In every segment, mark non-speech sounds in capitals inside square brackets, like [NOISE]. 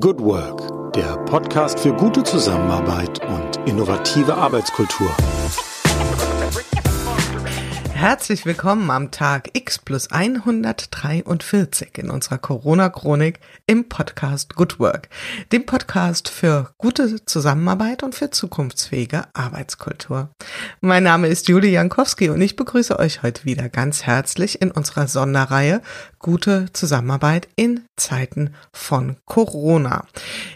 Good Work, der Podcast für gute Zusammenarbeit und innovative Arbeitskultur. Herzlich willkommen am Tag X plus 143 in unserer Corona-Chronik im Podcast Good Work, dem Podcast für gute Zusammenarbeit und für zukunftsfähige Arbeitskultur. Mein Name ist Julie Jankowski und ich begrüße euch heute wieder ganz herzlich in unserer Sonderreihe Gute Zusammenarbeit in Zeiten von Corona.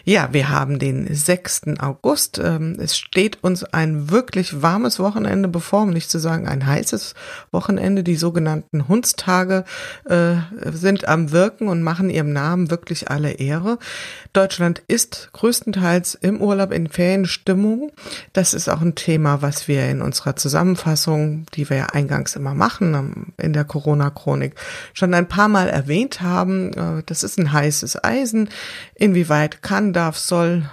Ja, wir haben den 6. August. Ähm, es steht uns ein wirklich warmes Wochenende bevor, um nicht zu sagen ein heißes Wochenende. Die sogenannten Hundstage äh, sind am Wirken und machen ihrem Namen wirklich alle Ehre. Deutschland ist größtenteils im Urlaub in Ferienstimmung. Das ist auch ein Thema, was wir in unserer Zusammenfassung, die wir ja eingangs immer machen, in der Corona-Chronik, schon ein paar Mal erwähnt haben. Äh, das ist ein heißes Eisen. Inwieweit kann, darf, soll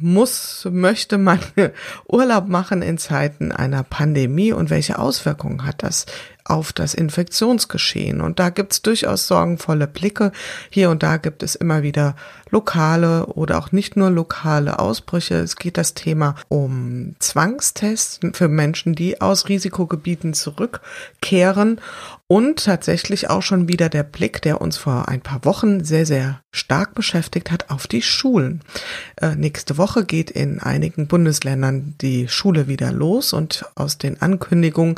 muss, möchte man [LAUGHS] Urlaub machen in Zeiten einer Pandemie und welche Auswirkungen hat das auf das Infektionsgeschehen? Und da gibt es durchaus sorgenvolle Blicke. Hier und da gibt es immer wieder lokale oder auch nicht nur lokale Ausbrüche. Es geht das Thema um Zwangstests für Menschen, die aus Risikogebieten zurückkehren und tatsächlich auch schon wieder der Blick, der uns vor ein paar Wochen sehr, sehr stark beschäftigt hat, auf die Schulen. Äh, nächste Woche geht in einigen Bundesländern die Schule wieder los und aus den Ankündigungen,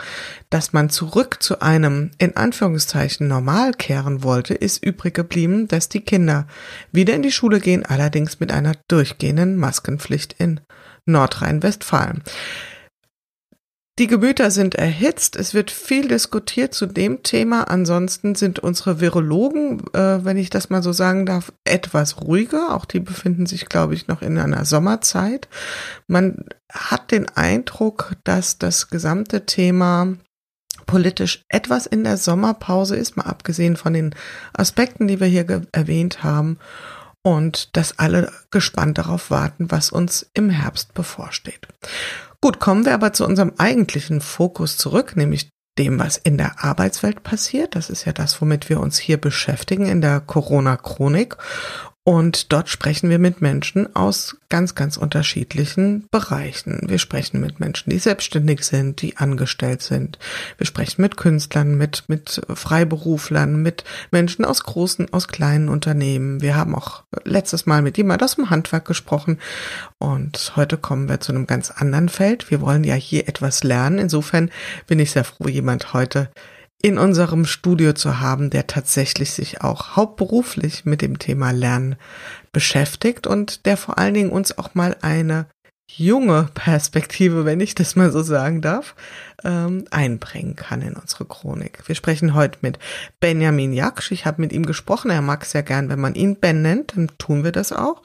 dass man zurück zu einem in Anführungszeichen normal kehren wollte, ist übrig geblieben, dass die Kinder wieder in die Schule gehen, allerdings mit einer durchgehenden Maskenpflicht in Nordrhein-Westfalen. Die Gemüter sind erhitzt, es wird viel diskutiert zu dem Thema. Ansonsten sind unsere Virologen, äh, wenn ich das mal so sagen darf, etwas ruhiger. Auch die befinden sich, glaube ich, noch in einer Sommerzeit. Man hat den Eindruck, dass das gesamte Thema politisch etwas in der Sommerpause ist, mal abgesehen von den Aspekten, die wir hier erwähnt haben. Und dass alle gespannt darauf warten, was uns im Herbst bevorsteht. Gut, kommen wir aber zu unserem eigentlichen Fokus zurück, nämlich dem, was in der Arbeitswelt passiert. Das ist ja das, womit wir uns hier beschäftigen in der Corona-Chronik. Und dort sprechen wir mit Menschen aus ganz, ganz unterschiedlichen Bereichen. Wir sprechen mit Menschen, die selbstständig sind, die angestellt sind. Wir sprechen mit Künstlern, mit, mit Freiberuflern, mit Menschen aus großen, aus kleinen Unternehmen. Wir haben auch letztes Mal mit jemand aus dem Handwerk gesprochen. Und heute kommen wir zu einem ganz anderen Feld. Wir wollen ja hier etwas lernen. Insofern bin ich sehr froh, jemand heute in unserem Studio zu haben, der tatsächlich sich auch hauptberuflich mit dem Thema Lernen beschäftigt und der vor allen Dingen uns auch mal eine junge Perspektive, wenn ich das mal so sagen darf, ähm, einbringen kann in unsere Chronik. Wir sprechen heute mit Benjamin Jaksch. Ich habe mit ihm gesprochen. Er mag sehr gern, wenn man ihn Ben nennt, dann tun wir das auch.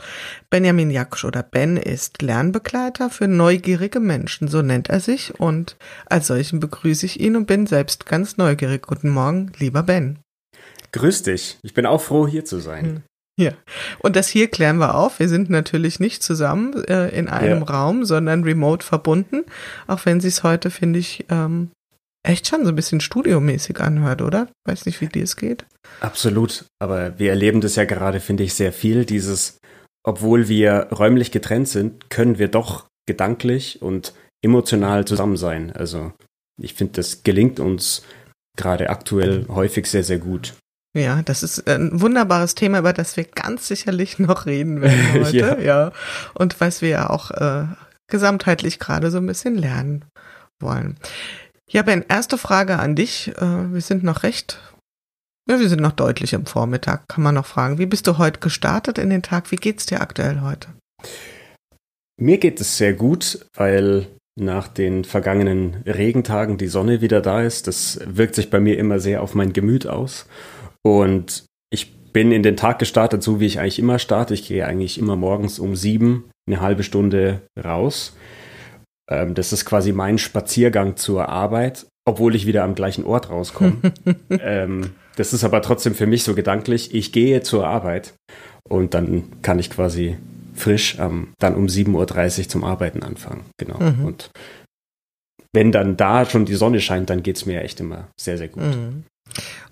Benjamin Jaksch oder Ben ist Lernbegleiter für neugierige Menschen, so nennt er sich. Und als solchen begrüße ich ihn und bin selbst ganz neugierig. Guten Morgen, lieber Ben. Grüß dich. Ich bin auch froh, hier zu sein. Ja, und das hier klären wir auf. Wir sind natürlich nicht zusammen äh, in einem ja. Raum, sondern remote verbunden. Auch wenn sie es heute, finde ich, ähm, echt schon so ein bisschen studiomäßig anhört, oder? Weiß nicht, wie dir es geht. Absolut. Aber wir erleben das ja gerade, finde ich, sehr viel. Dieses, obwohl wir räumlich getrennt sind, können wir doch gedanklich und emotional zusammen sein. Also ich finde, das gelingt uns gerade aktuell häufig sehr, sehr gut. Ja, das ist ein wunderbares Thema, über das wir ganz sicherlich noch reden werden [LAUGHS] heute. ja. ja. Und was wir ja auch äh, gesamtheitlich gerade so ein bisschen lernen wollen. Ja, Ben, erste Frage an dich. Äh, wir sind noch recht, ja, wir sind noch deutlich im Vormittag, kann man noch fragen. Wie bist du heute gestartet in den Tag? Wie geht's dir aktuell heute? Mir geht es sehr gut, weil nach den vergangenen Regentagen die Sonne wieder da ist. Das wirkt sich bei mir immer sehr auf mein Gemüt aus. Und ich bin in den Tag gestartet, so wie ich eigentlich immer starte. Ich gehe eigentlich immer morgens um sieben eine halbe Stunde raus. Ähm, das ist quasi mein Spaziergang zur Arbeit, obwohl ich wieder am gleichen Ort rauskomme. [LAUGHS] ähm, das ist aber trotzdem für mich so gedanklich. Ich gehe zur Arbeit und dann kann ich quasi frisch ähm, dann um 7.30 Uhr zum Arbeiten anfangen. Genau. Mhm. Und wenn dann da schon die Sonne scheint, dann geht es mir echt immer sehr, sehr gut. Mhm.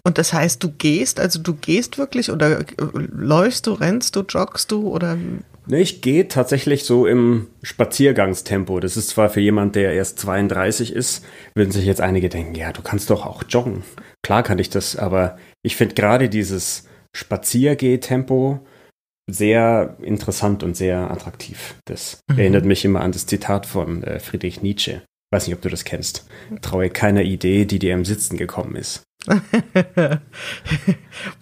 Und das heißt, du gehst, also du gehst wirklich oder äh, läufst du, rennst du, joggst du oder? Ne, ich gehe tatsächlich so im Spaziergangstempo. Das ist zwar für jemand, der erst 32 ist, würden sich jetzt einige denken, ja, du kannst doch auch joggen. Klar kann ich das, aber ich finde gerade dieses Spaziergeh-Tempo sehr interessant und sehr attraktiv. Das mhm. erinnert mich immer an das Zitat von äh, Friedrich Nietzsche. Weiß nicht, ob du das kennst. Traue keiner Idee, die dir im Sitzen gekommen ist. [LAUGHS]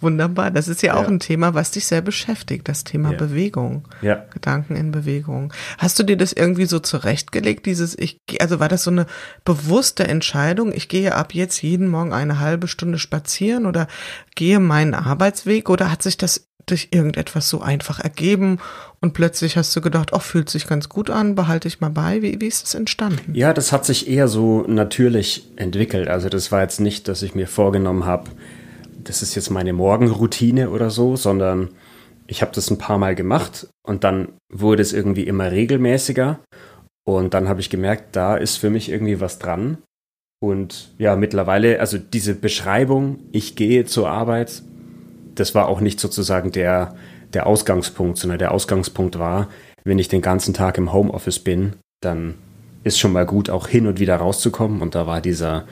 Wunderbar. Das ist ja auch ja. ein Thema, was dich sehr beschäftigt, das Thema ja. Bewegung. Ja. Gedanken in Bewegung. Hast du dir das irgendwie so zurechtgelegt, dieses, ich, also war das so eine bewusste Entscheidung, ich gehe ab jetzt jeden Morgen eine halbe Stunde spazieren oder gehe meinen Arbeitsweg oder hat sich das durch irgendetwas so einfach ergeben und plötzlich hast du gedacht, oh, fühlt sich ganz gut an, behalte ich mal bei. Wie, wie ist das entstanden? Ja, das hat sich eher so natürlich entwickelt. Also das war jetzt nicht, dass ich mir vorgenommen habe, das ist jetzt meine Morgenroutine oder so, sondern ich habe das ein paar Mal gemacht und dann wurde es irgendwie immer regelmäßiger und dann habe ich gemerkt, da ist für mich irgendwie was dran. Und ja, mittlerweile, also diese Beschreibung, ich gehe zur Arbeit, das war auch nicht sozusagen der, der Ausgangspunkt, sondern der Ausgangspunkt war, wenn ich den ganzen Tag im Homeoffice bin, dann ist schon mal gut, auch hin und wieder rauszukommen. Und da war dieser,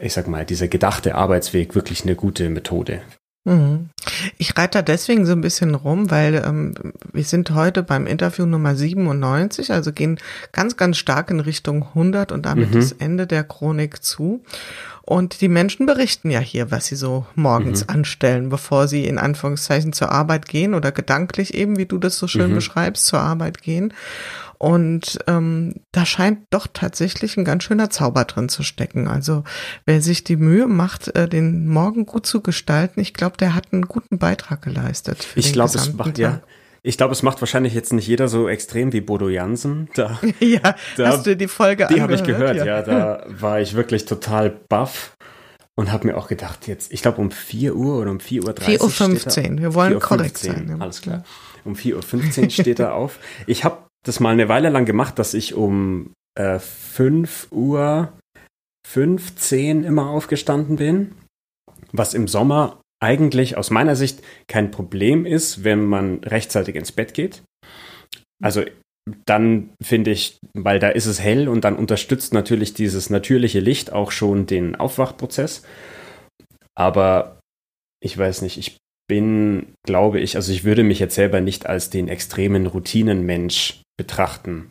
ich sag mal, dieser gedachte Arbeitsweg wirklich eine gute Methode. Mhm. Ich reite da deswegen so ein bisschen rum, weil ähm, wir sind heute beim Interview Nummer 97, also gehen ganz, ganz stark in Richtung 100 und damit mhm. das Ende der Chronik zu. Und die Menschen berichten ja hier, was sie so morgens mhm. anstellen, bevor sie in Anführungszeichen zur Arbeit gehen oder gedanklich eben, wie du das so schön mhm. beschreibst, zur Arbeit gehen. Und ähm, da scheint doch tatsächlich ein ganz schöner Zauber drin zu stecken. Also wer sich die Mühe macht, äh, den Morgen gut zu gestalten, ich glaube, der hat einen guten Beitrag geleistet. ich glaube, es macht ja. Ich glaube, es macht wahrscheinlich jetzt nicht jeder so extrem wie Bodo Jansen. Da, [LAUGHS] ja, da, hast du die Folge Die habe ich gehört, ja. ja. Da war ich wirklich total baff und habe mir auch gedacht, jetzt, ich glaube um 4 Uhr oder um 4.30 Uhr. 4 Uhr 15, wir wollen korrekt sein. Ja. Alles klar. Um 4.15 Uhr steht er auf. Ich habe das mal eine Weile lang gemacht, dass ich um äh, 5 Uhr 15 immer aufgestanden bin, was im Sommer eigentlich aus meiner Sicht kein Problem ist, wenn man rechtzeitig ins Bett geht. Also dann finde ich, weil da ist es hell und dann unterstützt natürlich dieses natürliche Licht auch schon den Aufwachprozess. Aber ich weiß nicht, ich bin, glaube ich, also ich würde mich jetzt selber nicht als den extremen Routinenmensch betrachten.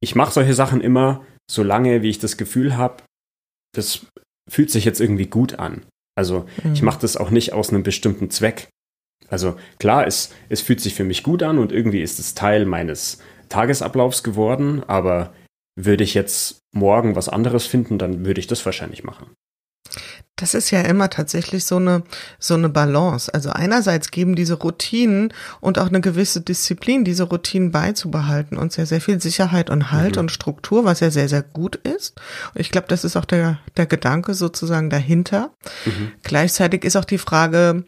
Ich mache solche Sachen immer, solange wie ich das Gefühl habe, das fühlt sich jetzt irgendwie gut an. Also mhm. ich mache das auch nicht aus einem bestimmten Zweck. Also klar, es, es fühlt sich für mich gut an und irgendwie ist es Teil meines Tagesablaufs geworden, aber würde ich jetzt morgen was anderes finden, dann würde ich das wahrscheinlich machen. Das ist ja immer tatsächlich so eine, so eine Balance. Also einerseits geben diese Routinen und auch eine gewisse Disziplin, diese Routinen beizubehalten und sehr, sehr viel Sicherheit und Halt mhm. und Struktur, was ja sehr, sehr gut ist. Und ich glaube, das ist auch der, der Gedanke sozusagen dahinter. Mhm. Gleichzeitig ist auch die Frage,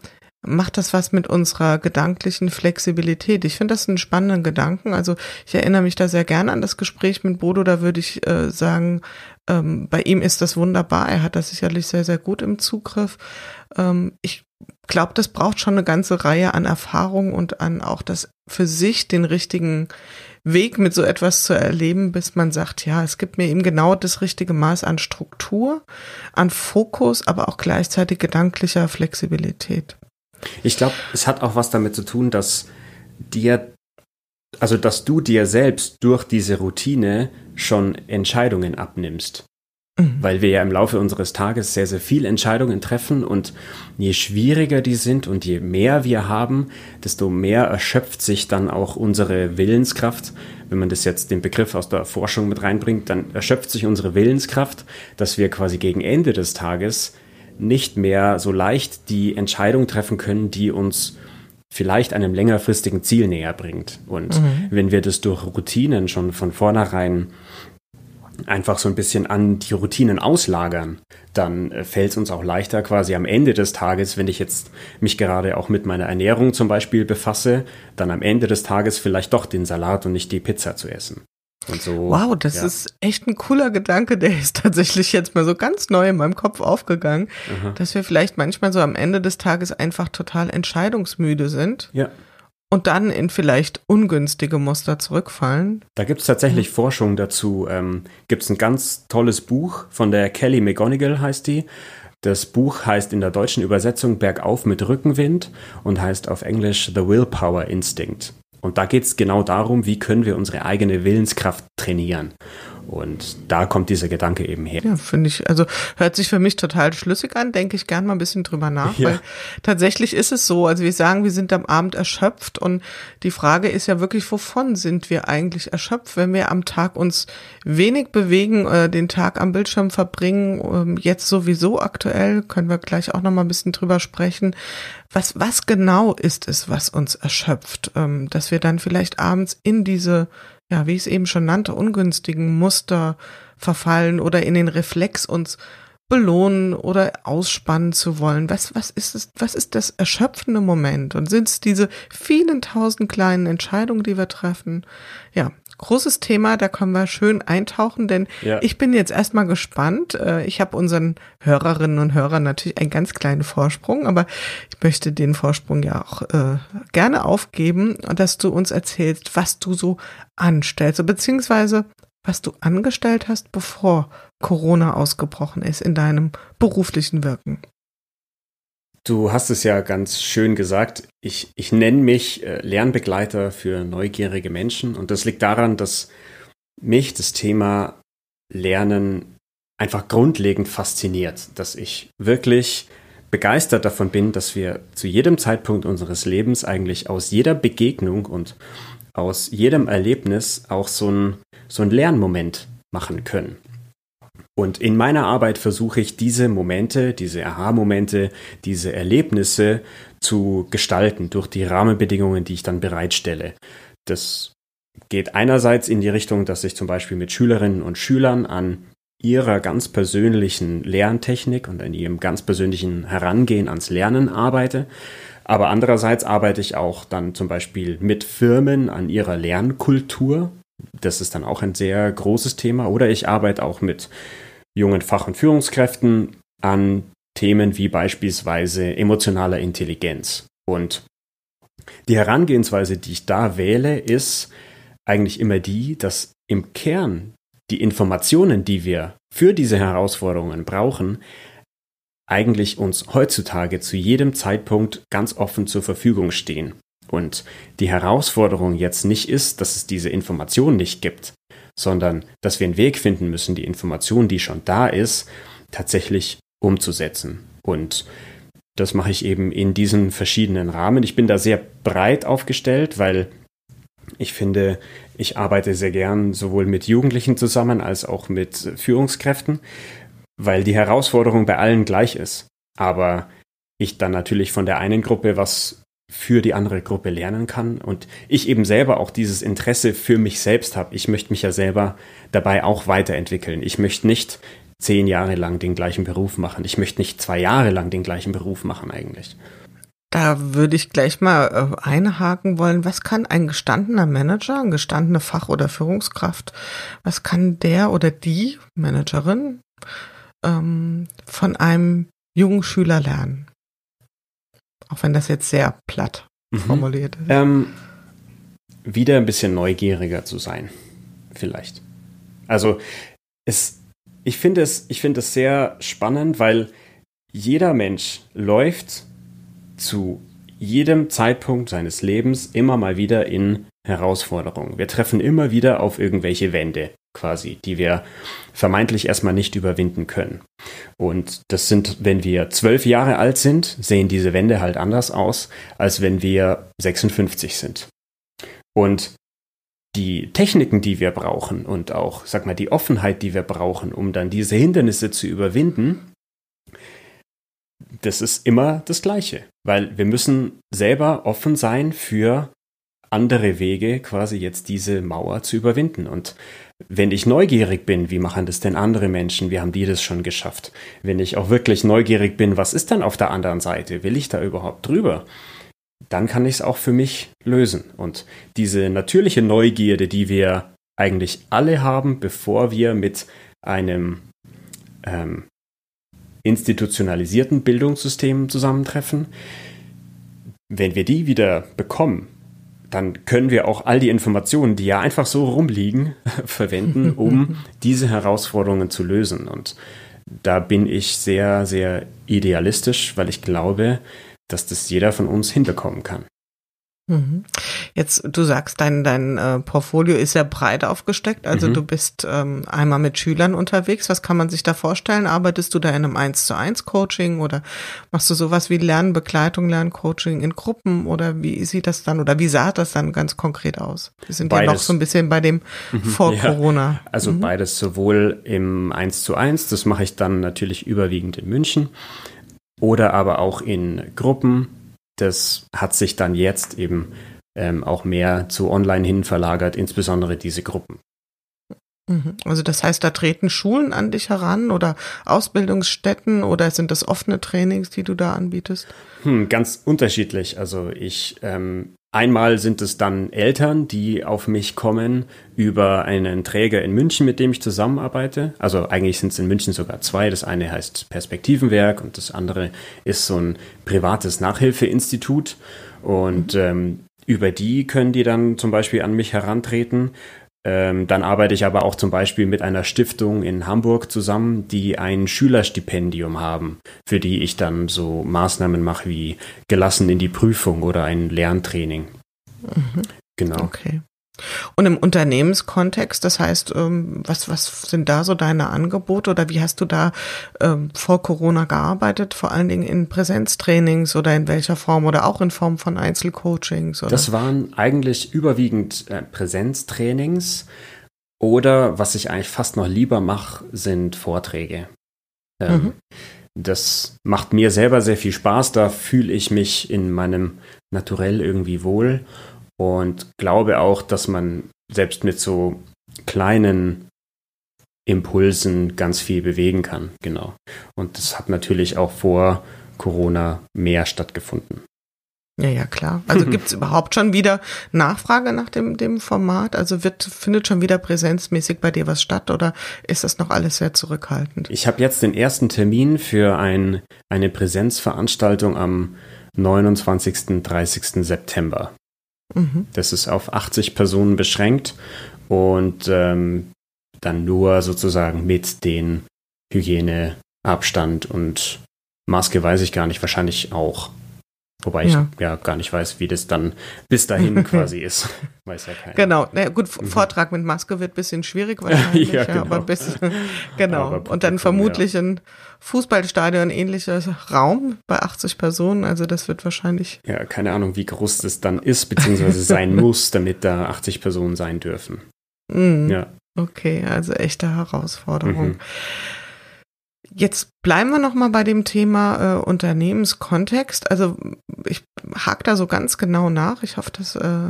macht das was mit unserer gedanklichen Flexibilität? Ich finde das einen spannenden Gedanken. Also ich erinnere mich da sehr gerne an das Gespräch mit Bodo. Da würde ich äh, sagen, ähm, bei ihm ist das wunderbar. Er hat das sicherlich sehr, sehr gut im Zugriff. Ähm, ich glaube, das braucht schon eine ganze Reihe an Erfahrungen und an auch das für sich den richtigen Weg mit so etwas zu erleben, bis man sagt, ja, es gibt mir eben genau das richtige Maß an Struktur, an Fokus, aber auch gleichzeitig gedanklicher Flexibilität. Ich glaube, es hat auch was damit zu tun, dass dir, also dass du dir selbst durch diese Routine schon Entscheidungen abnimmst. Mhm. Weil wir ja im Laufe unseres Tages sehr, sehr viel Entscheidungen treffen und je schwieriger die sind und je mehr wir haben, desto mehr erschöpft sich dann auch unsere Willenskraft. Wenn man das jetzt den Begriff aus der Forschung mit reinbringt, dann erschöpft sich unsere Willenskraft, dass wir quasi gegen Ende des Tages nicht mehr so leicht die Entscheidung treffen können, die uns vielleicht einem längerfristigen Ziel näher bringt. Und mhm. wenn wir das durch Routinen schon von vornherein einfach so ein bisschen an die Routinen auslagern, dann äh, fällt es uns auch leichter quasi am Ende des Tages, wenn ich jetzt mich gerade auch mit meiner Ernährung zum Beispiel befasse, dann am Ende des Tages vielleicht doch den Salat und nicht die Pizza zu essen. Und so. Wow, das ja. ist echt ein cooler Gedanke, der ist tatsächlich jetzt mal so ganz neu in meinem Kopf aufgegangen, Aha. dass wir vielleicht manchmal so am Ende des Tages einfach total entscheidungsmüde sind. Ja. Und dann in vielleicht ungünstige Muster zurückfallen. Da gibt es tatsächlich mhm. Forschung dazu. Ähm, gibt es ein ganz tolles Buch von der Kelly McGonigal, heißt die. Das Buch heißt in der deutschen Übersetzung Bergauf mit Rückenwind und heißt auf Englisch The Willpower Instinct. Und da geht es genau darum, wie können wir unsere eigene Willenskraft trainieren. Und da kommt dieser Gedanke eben her. Ja, finde ich, also hört sich für mich total schlüssig an, denke ich gern mal ein bisschen drüber nach, ja. weil tatsächlich ist es so, also wir sagen, wir sind am Abend erschöpft und die Frage ist ja wirklich, wovon sind wir eigentlich erschöpft, wenn wir am Tag uns wenig bewegen, äh, den Tag am Bildschirm verbringen, ähm, jetzt sowieso aktuell, können wir gleich auch noch mal ein bisschen drüber sprechen. Was, was genau ist es, was uns erschöpft, ähm, dass wir dann vielleicht abends in diese ja, wie ich es eben schon nannte, ungünstigen Muster verfallen oder in den Reflex uns belohnen oder ausspannen zu wollen. Was, was ist es, was ist das erschöpfende Moment? Und sind es diese vielen tausend kleinen Entscheidungen, die wir treffen? Ja, großes Thema, da können wir schön eintauchen, denn ja. ich bin jetzt erstmal gespannt. Äh, ich habe unseren Hörerinnen und Hörern natürlich einen ganz kleinen Vorsprung, aber ich möchte den Vorsprung ja auch äh, gerne aufgeben, dass du uns erzählst, was du so anstellst, beziehungsweise was du angestellt hast, bevor Corona ausgebrochen ist in deinem beruflichen Wirken. Du hast es ja ganz schön gesagt. Ich, ich nenne mich äh, Lernbegleiter für neugierige Menschen und das liegt daran, dass mich das Thema Lernen einfach grundlegend fasziniert, dass ich wirklich begeistert davon bin, dass wir zu jedem Zeitpunkt unseres Lebens eigentlich aus jeder Begegnung und aus jedem Erlebnis auch so ein, so ein Lernmoment machen können. Und in meiner Arbeit versuche ich diese Momente, diese Aha-Momente, diese Erlebnisse zu gestalten durch die Rahmenbedingungen, die ich dann bereitstelle. Das geht einerseits in die Richtung, dass ich zum Beispiel mit Schülerinnen und Schülern an ihrer ganz persönlichen Lerntechnik und an ihrem ganz persönlichen Herangehen ans Lernen arbeite. Aber andererseits arbeite ich auch dann zum Beispiel mit Firmen an ihrer Lernkultur. Das ist dann auch ein sehr großes Thema. Oder ich arbeite auch mit jungen Fach- und Führungskräften an Themen wie beispielsweise emotionaler Intelligenz. Und die Herangehensweise, die ich da wähle, ist eigentlich immer die, dass im Kern die Informationen, die wir für diese Herausforderungen brauchen, eigentlich uns heutzutage zu jedem Zeitpunkt ganz offen zur Verfügung stehen. Und die Herausforderung jetzt nicht ist, dass es diese Informationen nicht gibt, sondern dass wir einen Weg finden müssen, die Information, die schon da ist, tatsächlich umzusetzen. Und das mache ich eben in diesen verschiedenen Rahmen. Ich bin da sehr breit aufgestellt, weil ich finde, ich arbeite sehr gern sowohl mit Jugendlichen zusammen als auch mit Führungskräften, weil die Herausforderung bei allen gleich ist. Aber ich dann natürlich von der einen Gruppe was für die andere Gruppe lernen kann und ich eben selber auch dieses Interesse für mich selbst habe. Ich möchte mich ja selber dabei auch weiterentwickeln. Ich möchte nicht zehn Jahre lang den gleichen Beruf machen. Ich möchte nicht zwei Jahre lang den gleichen Beruf machen eigentlich. Da würde ich gleich mal äh, einhaken wollen. Was kann ein gestandener Manager, eine gestandene Fach- oder Führungskraft, was kann der oder die Managerin ähm, von einem jungen Schüler lernen? Auch wenn das jetzt sehr platt mhm. formuliert ist. Ähm, wieder ein bisschen neugieriger zu sein, vielleicht. Also es, ich finde es, ich finde es sehr spannend, weil jeder Mensch läuft zu jedem Zeitpunkt seines Lebens immer mal wieder in Herausforderungen. Wir treffen immer wieder auf irgendwelche Wände quasi, die wir vermeintlich erstmal nicht überwinden können. Und das sind, wenn wir zwölf Jahre alt sind, sehen diese Wände halt anders aus, als wenn wir 56 sind. Und die Techniken, die wir brauchen und auch, sag mal, die Offenheit, die wir brauchen, um dann diese Hindernisse zu überwinden, das ist immer das Gleiche, weil wir müssen selber offen sein für andere Wege, quasi jetzt diese Mauer zu überwinden. Und wenn ich neugierig bin, wie machen das denn andere Menschen? Wie haben die das schon geschafft? Wenn ich auch wirklich neugierig bin, was ist dann auf der anderen Seite? Will ich da überhaupt drüber? Dann kann ich es auch für mich lösen. Und diese natürliche Neugierde, die wir eigentlich alle haben, bevor wir mit einem ähm, institutionalisierten Bildungssystem zusammentreffen. Wenn wir die wieder bekommen, dann können wir auch all die Informationen, die ja einfach so rumliegen, [LAUGHS] verwenden, um [LAUGHS] diese Herausforderungen zu lösen. Und da bin ich sehr, sehr idealistisch, weil ich glaube, dass das jeder von uns hinbekommen kann. Mhm. Jetzt, du sagst, dein, dein äh, Portfolio ist sehr breit aufgesteckt. Also mhm. du bist ähm, einmal mit Schülern unterwegs. Was kann man sich da vorstellen? Arbeitest du da in einem 1 zu 1 Coaching oder machst du sowas wie Lernbegleitung, Lerncoaching in Gruppen oder wie sieht das dann oder wie sah das dann ganz konkret aus? Wir sind beides. ja noch so ein bisschen bei dem mhm. vor ja. Corona. Also mhm. beides sowohl im 1 zu 1, das mache ich dann natürlich überwiegend in München oder aber auch in Gruppen das hat sich dann jetzt eben ähm, auch mehr zu online hin verlagert, insbesondere diese Gruppen. Mhm. Also das heißt, da treten Schulen an dich heran oder Ausbildungsstätten oder sind das offene Trainings, die du da anbietest? Hm, ganz unterschiedlich. Also ich ähm, Einmal sind es dann Eltern, die auf mich kommen über einen Träger in München, mit dem ich zusammenarbeite. Also eigentlich sind es in München sogar zwei. Das eine heißt Perspektivenwerk und das andere ist so ein privates Nachhilfeinstitut. Und ähm, über die können die dann zum Beispiel an mich herantreten ähm, dann arbeite ich aber auch zum Beispiel mit einer Stiftung in Hamburg zusammen, die ein Schülerstipendium haben, für die ich dann so Maßnahmen mache wie gelassen in die Prüfung oder ein Lerntraining. Mhm. Genau. Okay. Und im Unternehmenskontext, das heißt, ähm, was, was sind da so deine Angebote oder wie hast du da ähm, vor Corona gearbeitet, vor allen Dingen in Präsenztrainings oder in welcher Form oder auch in Form von Einzelcoachings? Oder? Das waren eigentlich überwiegend äh, Präsenztrainings oder was ich eigentlich fast noch lieber mache, sind Vorträge. Ähm, mhm. Das macht mir selber sehr viel Spaß, da fühle ich mich in meinem Naturell irgendwie wohl und glaube auch, dass man selbst mit so kleinen Impulsen ganz viel bewegen kann. Genau. Und das hat natürlich auch vor Corona mehr stattgefunden. Ja, ja, klar. Also [LAUGHS] gibt es überhaupt schon wieder Nachfrage nach dem, dem Format? Also wird, findet schon wieder präsenzmäßig bei dir was statt oder ist das noch alles sehr zurückhaltend? Ich habe jetzt den ersten Termin für ein, eine Präsenzveranstaltung am 29. 30. September. Mhm. Das ist auf 80 Personen beschränkt und ähm, dann nur sozusagen mit den Hygieneabstand und Maske weiß ich gar nicht, wahrscheinlich auch. Wobei ja. ich ja gar nicht weiß, wie das dann bis dahin [LAUGHS] quasi ist. Weiß ja keiner. Genau, Na gut, mhm. Vortrag mit Maske wird ein bisschen schwierig wahrscheinlich, [LAUGHS] ja, genau. aber bis, [LAUGHS] genau. Aber und dann vermutlich ja. ein Fußballstadion ähnlicher Raum bei 80 Personen, also das wird wahrscheinlich. Ja, keine Ahnung, wie groß das dann ist, beziehungsweise [LAUGHS] sein muss, damit da 80 Personen sein dürfen. Mhm. Ja. Okay, also echte Herausforderung. Mhm. Jetzt bleiben wir noch mal bei dem Thema äh, Unternehmenskontext. Also ich hake da so ganz genau nach. Ich hoffe, das äh,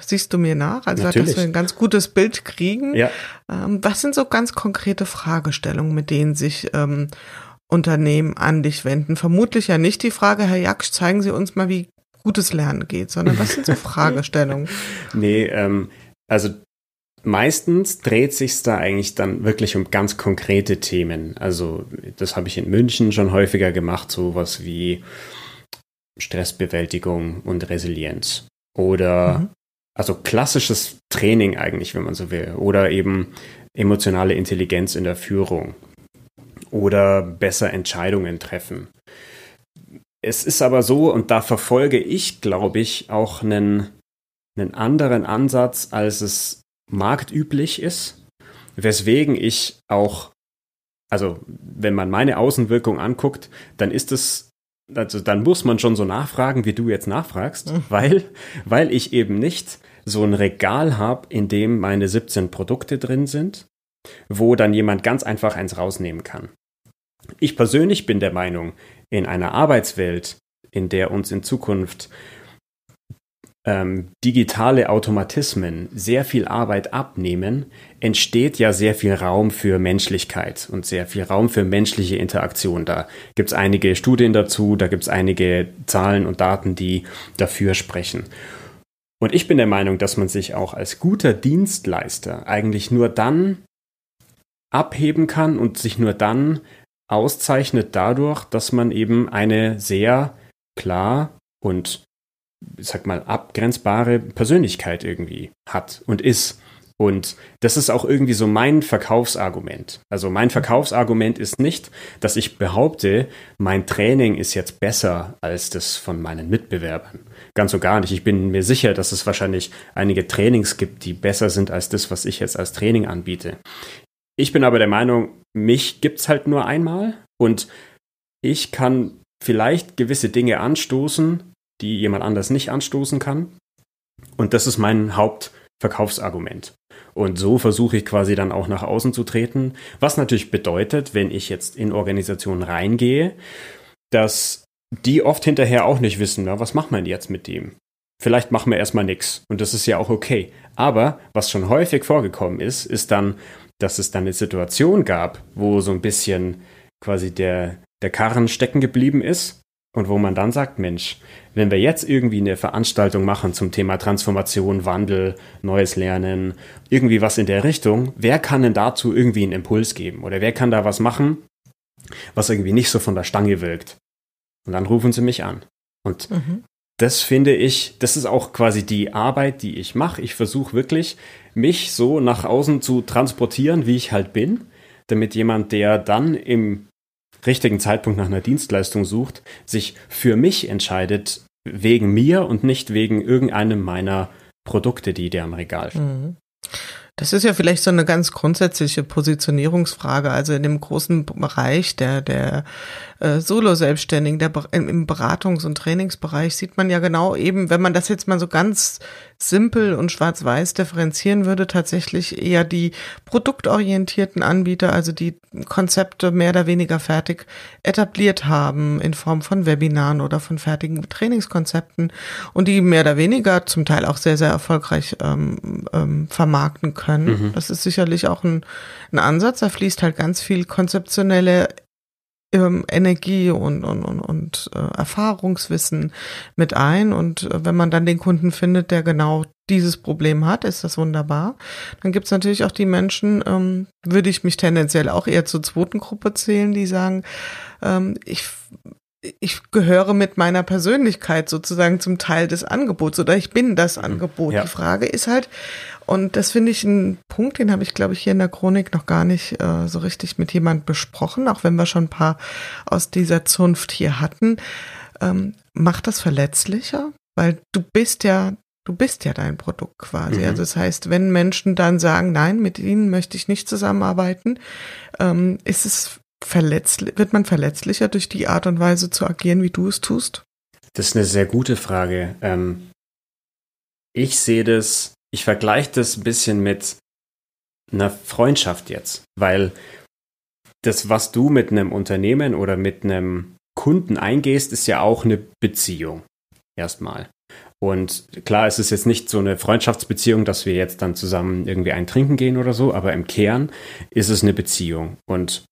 siehst du mir nach. Also Natürlich. dass wir ein ganz gutes Bild kriegen. Ja. Ähm, was sind so ganz konkrete Fragestellungen, mit denen sich ähm, Unternehmen an dich wenden? Vermutlich ja nicht die Frage, Herr Jaksch, zeigen Sie uns mal, wie gutes Lernen geht, sondern was sind so [LAUGHS] Fragestellungen? nee, ähm, also meistens dreht sich da eigentlich dann wirklich um ganz konkrete Themen. Also das habe ich in München schon häufiger gemacht, sowas wie Stressbewältigung und Resilienz. Oder mhm. also klassisches Training eigentlich, wenn man so will. Oder eben emotionale Intelligenz in der Führung. Oder besser Entscheidungen treffen. Es ist aber so, und da verfolge ich, glaube ich, auch einen, einen anderen Ansatz, als es marktüblich ist, weswegen ich auch, also wenn man meine Außenwirkung anguckt, dann ist es, also dann muss man schon so nachfragen, wie du jetzt nachfragst, mhm. weil, weil ich eben nicht so ein Regal habe, in dem meine 17 Produkte drin sind, wo dann jemand ganz einfach eins rausnehmen kann. Ich persönlich bin der Meinung, in einer Arbeitswelt, in der uns in Zukunft ähm, digitale Automatismen sehr viel Arbeit abnehmen, entsteht ja sehr viel Raum für Menschlichkeit und sehr viel Raum für menschliche Interaktion. Da gibt es einige Studien dazu, da gibt es einige Zahlen und Daten, die dafür sprechen. Und ich bin der Meinung, dass man sich auch als guter Dienstleister eigentlich nur dann abheben kann und sich nur dann auszeichnet dadurch, dass man eben eine sehr klar und ich sag mal abgrenzbare Persönlichkeit irgendwie hat und ist. Und das ist auch irgendwie so mein Verkaufsargument. Also mein Verkaufsargument ist nicht, dass ich behaupte, mein Training ist jetzt besser als das von meinen Mitbewerbern. Ganz und gar nicht. Ich bin mir sicher, dass es wahrscheinlich einige Trainings gibt, die besser sind als das, was ich jetzt als Training anbiete. Ich bin aber der Meinung, mich gibt's halt nur einmal und ich kann vielleicht gewisse Dinge anstoßen, die jemand anders nicht anstoßen kann. Und das ist mein Hauptverkaufsargument. Und so versuche ich quasi dann auch nach außen zu treten. Was natürlich bedeutet, wenn ich jetzt in Organisationen reingehe, dass die oft hinterher auch nicht wissen, na, was macht man jetzt mit dem? Vielleicht machen wir erstmal nichts. Und das ist ja auch okay. Aber was schon häufig vorgekommen ist, ist dann, dass es dann eine Situation gab, wo so ein bisschen quasi der, der Karren stecken geblieben ist und wo man dann sagt, Mensch, wenn wir jetzt irgendwie eine Veranstaltung machen zum Thema Transformation, Wandel, neues Lernen, irgendwie was in der Richtung, wer kann denn dazu irgendwie einen Impuls geben? Oder wer kann da was machen, was irgendwie nicht so von der Stange wirkt? Und dann rufen sie mich an. Und mhm. Das finde ich, das ist auch quasi die Arbeit, die ich mache. Ich versuche wirklich, mich so nach außen zu transportieren, wie ich halt bin, damit jemand, der dann im richtigen Zeitpunkt nach einer Dienstleistung sucht, sich für mich entscheidet, wegen mir und nicht wegen irgendeinem meiner Produkte, die der am Regal mhm. Das ist ja vielleicht so eine ganz grundsätzliche Positionierungsfrage. Also in dem großen Bereich der, der äh, Solo-Selbstständigen, der im Beratungs- und Trainingsbereich sieht man ja genau eben, wenn man das jetzt mal so ganz simpel und schwarz-weiß differenzieren würde, tatsächlich eher die produktorientierten Anbieter, also die Konzepte mehr oder weniger fertig etabliert haben in Form von Webinaren oder von fertigen Trainingskonzepten und die mehr oder weniger zum Teil auch sehr, sehr erfolgreich ähm, ähm, vermarkten können. Mhm. Das ist sicherlich auch ein, ein Ansatz. Da fließt halt ganz viel konzeptionelle ähm, Energie und, und, und, und äh, Erfahrungswissen mit ein. Und äh, wenn man dann den Kunden findet, der genau dieses Problem hat, ist das wunderbar. Dann gibt's natürlich auch die Menschen, ähm, würde ich mich tendenziell auch eher zur zweiten Gruppe zählen, die sagen, ähm, ich ich gehöre mit meiner Persönlichkeit sozusagen zum Teil des Angebots oder ich bin das mhm. Angebot. Ja. Die Frage ist halt, und das finde ich ein Punkt, den habe ich, glaube ich, hier in der Chronik noch gar nicht äh, so richtig mit jemand besprochen, auch wenn wir schon ein paar aus dieser Zunft hier hatten. Ähm, macht das verletzlicher? Weil du bist ja, du bist ja dein Produkt quasi. Mhm. Also das heißt, wenn Menschen dann sagen, nein, mit ihnen möchte ich nicht zusammenarbeiten, ähm, ist es verletzlich, wird man verletzlicher durch die Art und Weise zu agieren, wie du es tust? Das ist eine sehr gute Frage. Ähm, ich sehe das ich vergleiche das ein bisschen mit einer Freundschaft jetzt, weil das, was du mit einem Unternehmen oder mit einem Kunden eingehst, ist ja auch eine Beziehung. Erstmal. Und klar, es ist jetzt nicht so eine Freundschaftsbeziehung, dass wir jetzt dann zusammen irgendwie ein Trinken gehen oder so, aber im Kern ist es eine Beziehung. Und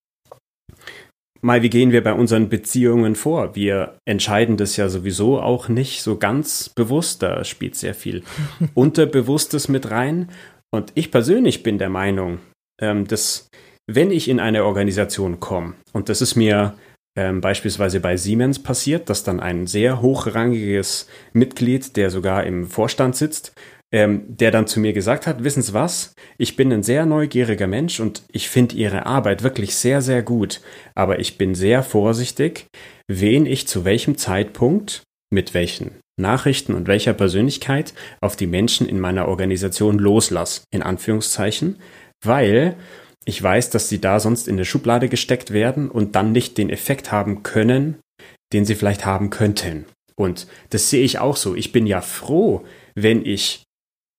mal, wie gehen wir bei unseren Beziehungen vor? Wir entscheiden das ja sowieso auch nicht so ganz bewusst. Da spielt sehr viel [LAUGHS] Unterbewusstes mit rein. Und ich persönlich bin der Meinung, ähm, dass wenn ich in eine Organisation komme, und das ist mir ähm, beispielsweise bei Siemens passiert, dass dann ein sehr hochrangiges Mitglied, der sogar im Vorstand sitzt, ähm, der dann zu mir gesagt hat, wissen Sie was, ich bin ein sehr neugieriger Mensch und ich finde Ihre Arbeit wirklich sehr, sehr gut, aber ich bin sehr vorsichtig, wen ich zu welchem Zeitpunkt mit welchen Nachrichten und welcher Persönlichkeit auf die Menschen in meiner Organisation loslasse, in Anführungszeichen, weil ich weiß, dass sie da sonst in der Schublade gesteckt werden und dann nicht den Effekt haben können, den sie vielleicht haben könnten. Und das sehe ich auch so. Ich bin ja froh, wenn ich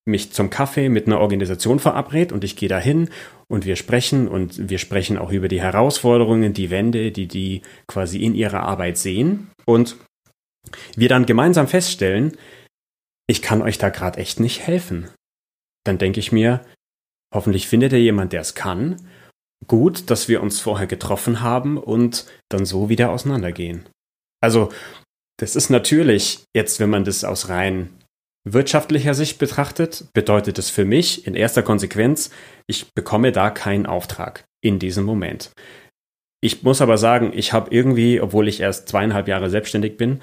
mich zum Kaffee mit einer Organisation verabredet und ich gehe dahin und wir sprechen und wir sprechen auch über die Herausforderungen, die Wände, die die quasi in ihrer Arbeit sehen und wir dann gemeinsam feststellen, ich kann euch da gerade echt nicht helfen. Dann denke ich mir, hoffentlich findet ihr jemand, der es kann. Gut, dass wir uns vorher getroffen haben und dann so wieder auseinandergehen. Also, das ist natürlich jetzt, wenn man das aus rein wirtschaftlicher Sicht betrachtet, bedeutet es für mich in erster Konsequenz, ich bekomme da keinen Auftrag in diesem Moment. Ich muss aber sagen, ich habe irgendwie, obwohl ich erst zweieinhalb Jahre selbstständig bin,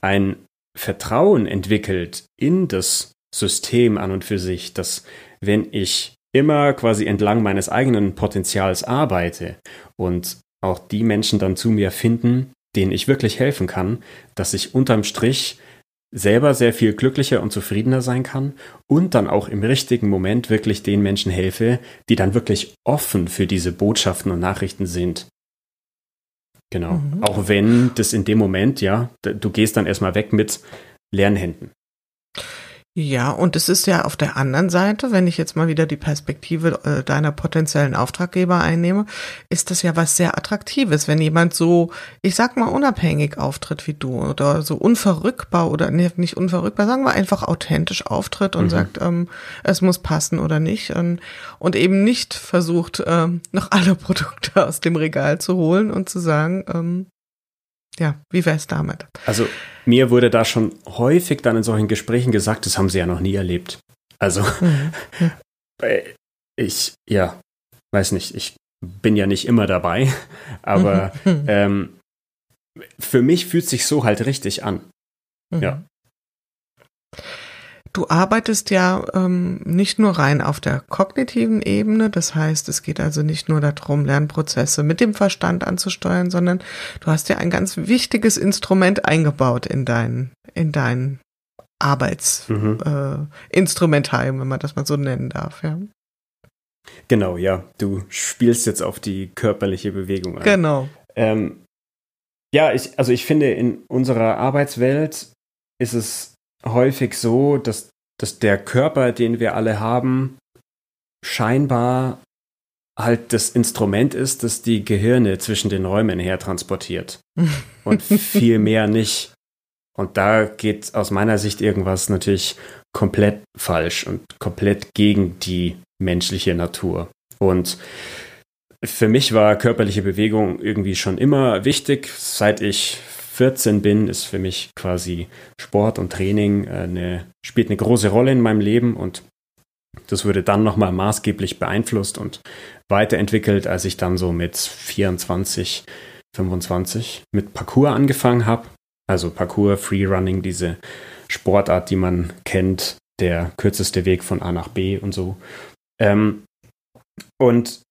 ein Vertrauen entwickelt in das System an und für sich, dass wenn ich immer quasi entlang meines eigenen Potenzials arbeite und auch die Menschen dann zu mir finden, denen ich wirklich helfen kann, dass ich unterm Strich selber sehr viel glücklicher und zufriedener sein kann und dann auch im richtigen Moment wirklich den Menschen helfe, die dann wirklich offen für diese Botschaften und Nachrichten sind. Genau. Mhm. Auch wenn das in dem Moment, ja, du gehst dann erstmal weg mit leeren Händen. Ja, und es ist ja auf der anderen Seite, wenn ich jetzt mal wieder die Perspektive äh, deiner potenziellen Auftraggeber einnehme, ist das ja was sehr Attraktives, wenn jemand so, ich sag mal, unabhängig auftritt wie du oder so unverrückbar oder nee, nicht unverrückbar, sagen wir einfach authentisch auftritt und mhm. sagt, ähm, es muss passen oder nicht und, und eben nicht versucht, ähm, noch alle Produkte aus dem Regal zu holen und zu sagen, ähm, ja, wie wäre es damit? Also mir wurde da schon häufig dann in solchen Gesprächen gesagt, das haben sie ja noch nie erlebt. Also mhm. [LAUGHS] ich, ja, weiß nicht, ich bin ja nicht immer dabei, [LAUGHS] aber mhm. ähm, für mich fühlt sich so halt richtig an. Mhm. Ja. Du arbeitest ja ähm, nicht nur rein auf der kognitiven Ebene, das heißt, es geht also nicht nur darum, Lernprozesse mit dem Verstand anzusteuern, sondern du hast ja ein ganz wichtiges Instrument eingebaut in dein, in dein Arbeitsinstrumentarium, mhm. äh, wenn man das mal so nennen darf, ja. Genau, ja. Du spielst jetzt auf die körperliche Bewegung an. Genau. Ähm, ja, ich, also ich finde, in unserer Arbeitswelt ist es häufig so, dass, dass der Körper, den wir alle haben, scheinbar halt das Instrument ist, das die Gehirne zwischen den Räumen her transportiert. [LAUGHS] Und viel mehr nicht. Und da geht aus meiner Sicht irgendwas natürlich komplett falsch und komplett gegen die menschliche Natur. Und für mich war körperliche Bewegung irgendwie schon immer wichtig, seit ich 14 bin, ist für mich quasi Sport und Training äh, eine, spielt eine große Rolle in meinem Leben und das wurde dann nochmal maßgeblich beeinflusst und weiterentwickelt, als ich dann so mit 24, 25 mit Parkour angefangen habe. Also Parkour, Freerunning, diese Sportart, die man kennt, der kürzeste Weg von A nach B und so. Ähm, und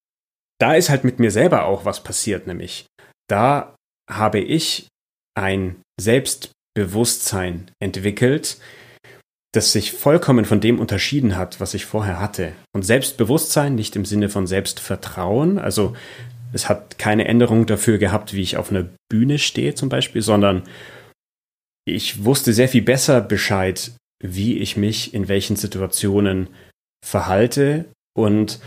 da ist halt mit mir selber auch was passiert, nämlich da habe ich ein Selbstbewusstsein entwickelt, das sich vollkommen von dem unterschieden hat, was ich vorher hatte. Und Selbstbewusstsein nicht im Sinne von Selbstvertrauen, also es hat keine Änderung dafür gehabt, wie ich auf einer Bühne stehe zum Beispiel, sondern ich wusste sehr viel besser Bescheid, wie ich mich in welchen Situationen verhalte und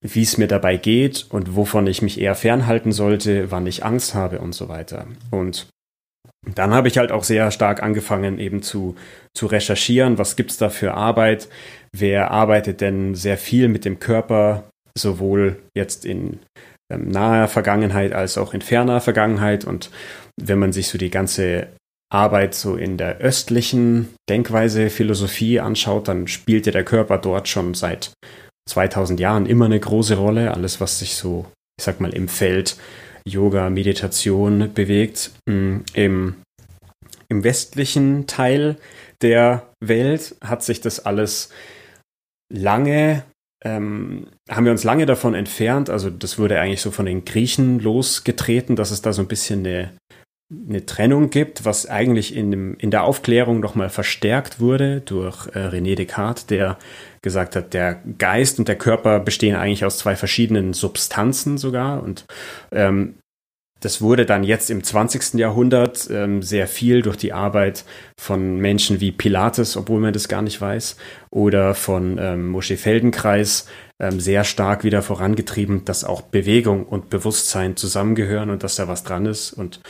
wie es mir dabei geht und wovon ich mich eher fernhalten sollte, wann ich Angst habe und so weiter. Und dann habe ich halt auch sehr stark angefangen, eben zu, zu recherchieren, was gibt's da für Arbeit, wer arbeitet denn sehr viel mit dem Körper, sowohl jetzt in ähm, naher Vergangenheit als auch in ferner Vergangenheit. Und wenn man sich so die ganze Arbeit so in der östlichen Denkweise, Philosophie anschaut, dann spielte der Körper dort schon seit 2000 Jahren immer eine große Rolle. Alles, was sich so, ich sag mal, im Feld Yoga, Meditation bewegt. Mm, Im, Im westlichen Teil der Welt hat sich das alles lange, ähm, haben wir uns lange davon entfernt. Also das wurde eigentlich so von den Griechen losgetreten, dass es da so ein bisschen eine, eine Trennung gibt, was eigentlich in, dem, in der Aufklärung nochmal verstärkt wurde durch äh, René Descartes, der gesagt hat, der Geist und der Körper bestehen eigentlich aus zwei verschiedenen Substanzen sogar. Und ähm, das wurde dann jetzt im 20. Jahrhundert ähm, sehr viel durch die Arbeit von Menschen wie Pilates, obwohl man das gar nicht weiß, oder von ähm, Mosche Feldenkreis ähm, sehr stark wieder vorangetrieben, dass auch Bewegung und Bewusstsein zusammengehören und dass da was dran ist. Und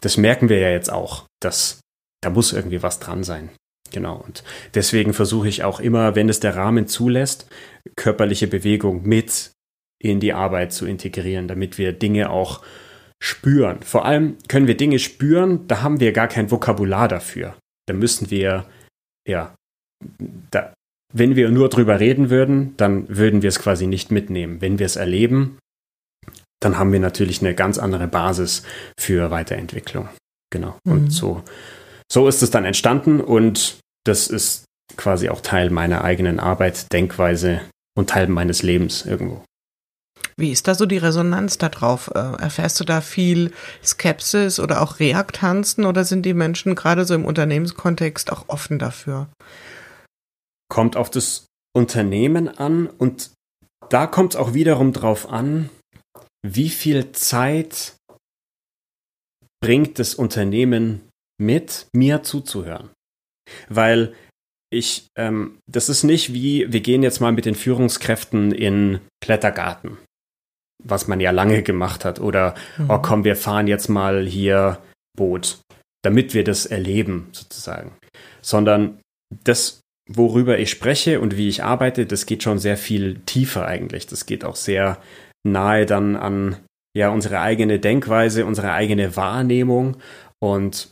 das merken wir ja jetzt auch, dass da muss irgendwie was dran sein. Genau. Und deswegen versuche ich auch immer, wenn es der Rahmen zulässt, körperliche Bewegung mit in die Arbeit zu integrieren, damit wir Dinge auch spüren. Vor allem können wir Dinge spüren, da haben wir gar kein Vokabular dafür. Da müssen wir ja da, wenn wir nur drüber reden würden, dann würden wir es quasi nicht mitnehmen. Wenn wir es erleben, dann haben wir natürlich eine ganz andere Basis für Weiterentwicklung. Genau. Mhm. Und so, so ist es dann entstanden und das ist quasi auch Teil meiner eigenen Arbeit, Denkweise und Teil meines Lebens irgendwo. Wie ist da so die Resonanz darauf? Äh, erfährst du da viel Skepsis oder auch Reaktanzen oder sind die Menschen gerade so im Unternehmenskontext auch offen dafür? Kommt auf das Unternehmen an und da kommt es auch wiederum drauf an, wie viel Zeit bringt das Unternehmen mit, mir zuzuhören. Weil ich, ähm, das ist nicht wie, wir gehen jetzt mal mit den Führungskräften in Klettergarten was man ja lange gemacht hat. Oder, mhm. oh komm, wir fahren jetzt mal hier Boot, damit wir das erleben, sozusagen. Sondern das, worüber ich spreche und wie ich arbeite, das geht schon sehr viel tiefer eigentlich. Das geht auch sehr nahe dann an ja unsere eigene Denkweise, unsere eigene Wahrnehmung. Und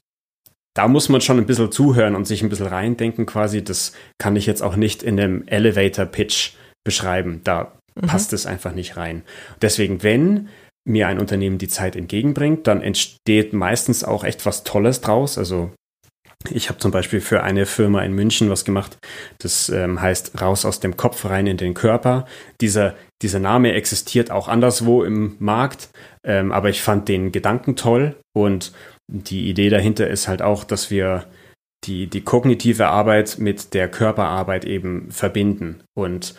da muss man schon ein bisschen zuhören und sich ein bisschen reindenken quasi. Das kann ich jetzt auch nicht in einem Elevator-Pitch beschreiben. Da mhm. passt es einfach nicht rein. Deswegen, wenn mir ein Unternehmen die Zeit entgegenbringt, dann entsteht meistens auch echt was Tolles draus. Also ich habe zum Beispiel für eine Firma in München was gemacht, das ähm, heißt raus aus dem Kopf rein in den Körper. Dieser, dieser Name existiert auch anderswo im Markt, ähm, aber ich fand den Gedanken toll und die Idee dahinter ist halt auch, dass wir die, die kognitive Arbeit mit der Körperarbeit eben verbinden und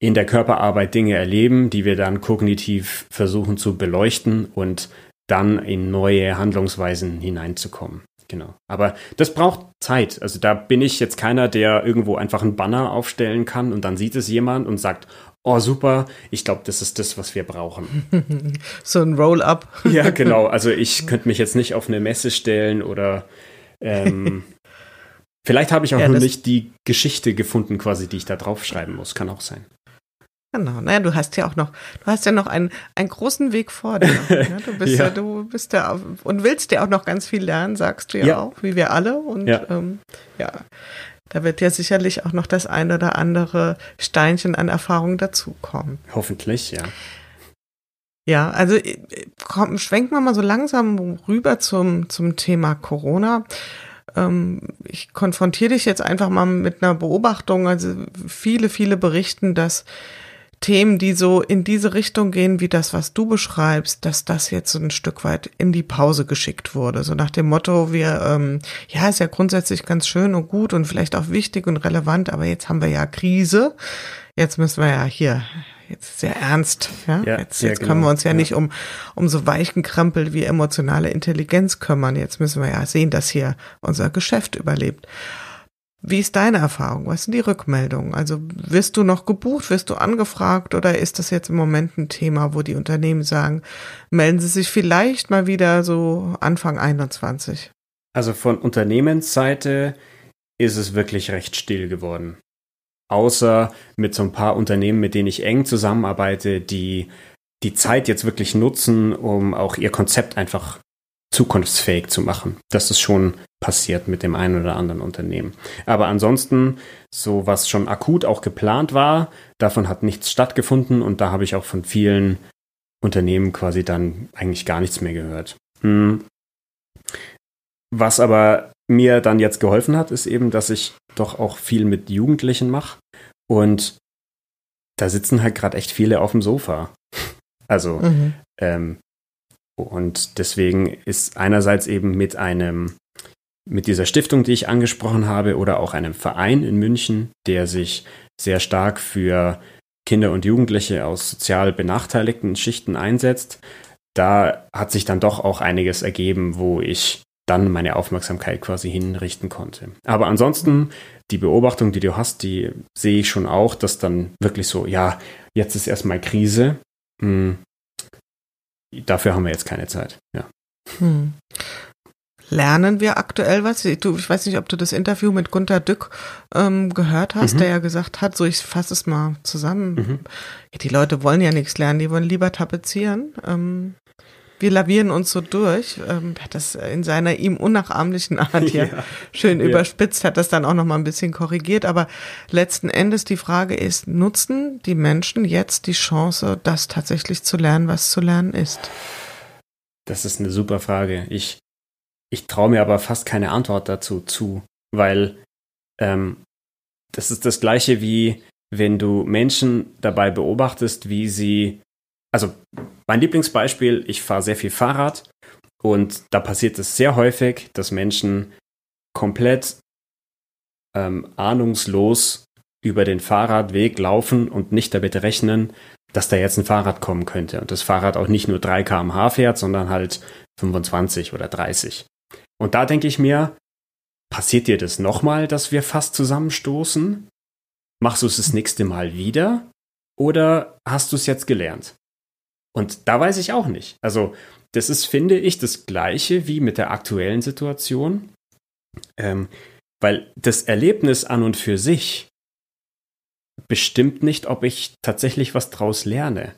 in der Körperarbeit Dinge erleben, die wir dann kognitiv versuchen zu beleuchten und dann in neue Handlungsweisen hineinzukommen. Genau. Aber das braucht Zeit. Also da bin ich jetzt keiner, der irgendwo einfach einen Banner aufstellen kann und dann sieht es jemand und sagt, oh super, ich glaube, das ist das, was wir brauchen. [LAUGHS] so ein Roll-up. [LAUGHS] ja, genau. [LAUGHS] Also ich könnte mich jetzt nicht auf eine Messe stellen oder ähm, vielleicht habe ich auch ja, noch nicht die Geschichte gefunden, quasi, die ich da draufschreiben muss. Kann auch sein. Genau, naja, du hast ja auch noch, du hast ja noch einen, einen großen Weg vor dir. Ja, du bist ja. ja. du bist ja und willst ja auch noch ganz viel lernen, sagst du ja, ja. auch, wie wir alle. Und ja. Ähm, ja, da wird ja sicherlich auch noch das ein oder andere Steinchen an Erfahrung dazukommen. Hoffentlich, ja. Ja, also äh, komm, schwenken wir mal so langsam rüber zum, zum Thema Corona ähm, ich konfrontiere dich jetzt einfach mal mit einer Beobachtung. Also viele, viele berichten, dass Themen, die so in diese Richtung gehen, wie das, was du beschreibst, dass das jetzt so ein Stück weit in die Pause geschickt wurde. So nach dem Motto, wir, ähm, ja, ist ja grundsätzlich ganz schön und gut und vielleicht auch wichtig und relevant, aber jetzt haben wir ja Krise. Jetzt müssen wir ja hier jetzt sehr ernst. Ja, ja jetzt, jetzt ja, können wir genau. uns ja, ja, nicht um, um so weichen Krempel wie emotionale Intelligenz kümmern. Jetzt müssen wir ja sehen, dass hier unser Geschäft überlebt. Wie ist deine Erfahrung? Was sind die Rückmeldungen? Also wirst du noch gebucht, wirst du angefragt oder ist das jetzt im Moment ein Thema, wo die Unternehmen sagen, melden sie sich vielleicht mal wieder so Anfang 21? Also von Unternehmensseite ist es wirklich recht still geworden. Außer mit so ein paar Unternehmen, mit denen ich eng zusammenarbeite, die die Zeit jetzt wirklich nutzen, um auch ihr Konzept einfach zukunftsfähig zu machen. Das ist schon passiert mit dem einen oder anderen Unternehmen. Aber ansonsten, so was schon akut auch geplant war, davon hat nichts stattgefunden und da habe ich auch von vielen Unternehmen quasi dann eigentlich gar nichts mehr gehört. Hm. Was aber mir dann jetzt geholfen hat, ist eben, dass ich doch auch viel mit Jugendlichen mache und da sitzen halt gerade echt viele auf dem Sofa. [LAUGHS] Also mhm. ähm, und deswegen ist einerseits eben mit einem, mit dieser Stiftung, die ich angesprochen habe, oder auch einem Verein in München, der sich sehr stark für Kinder und Jugendliche aus sozial benachteiligten Schichten einsetzt, da hat sich dann doch auch einiges ergeben, wo ich dann meine Aufmerksamkeit quasi hinrichten konnte. Aber ansonsten, die Beobachtung, die du hast, die sehe ich schon auch, dass dann wirklich so, ja, jetzt ist erstmal Krise. Dafür haben wir jetzt keine Zeit. Ja. Hm. Lernen wir aktuell was? Du, ich weiß nicht, ob du das Interview mit Gunter Dück ähm, gehört hast, mhm. der ja gesagt hat, so ich fasse es mal zusammen. Mhm. Ja, die Leute wollen ja nichts lernen, die wollen lieber tapezieren. Ähm, wir lavieren uns so durch. Ähm, hat das in seiner ihm unnachahmlichen Art hier ja. schön ja. überspitzt, hat das dann auch noch mal ein bisschen korrigiert. Aber letzten Endes die Frage ist, nutzen die Menschen jetzt die Chance, das tatsächlich zu lernen, was zu lernen ist? Das ist eine super Frage. Ich, ich traue mir aber fast keine Antwort dazu zu, weil ähm, das ist das gleiche wie wenn du Menschen dabei beobachtest, wie sie, also mein Lieblingsbeispiel, ich fahre sehr viel Fahrrad und da passiert es sehr häufig, dass Menschen komplett ähm, ahnungslos über den Fahrradweg laufen und nicht damit rechnen, dass da jetzt ein Fahrrad kommen könnte und das Fahrrad auch nicht nur 3 km/h fährt, sondern halt 25 oder 30. Und da denke ich mir, passiert dir das nochmal, dass wir fast zusammenstoßen? Machst du es das nächste Mal wieder oder hast du es jetzt gelernt? Und da weiß ich auch nicht. Also, das ist, finde ich, das gleiche wie mit der aktuellen Situation. Ähm, weil das Erlebnis an und für sich bestimmt nicht, ob ich tatsächlich was draus lerne.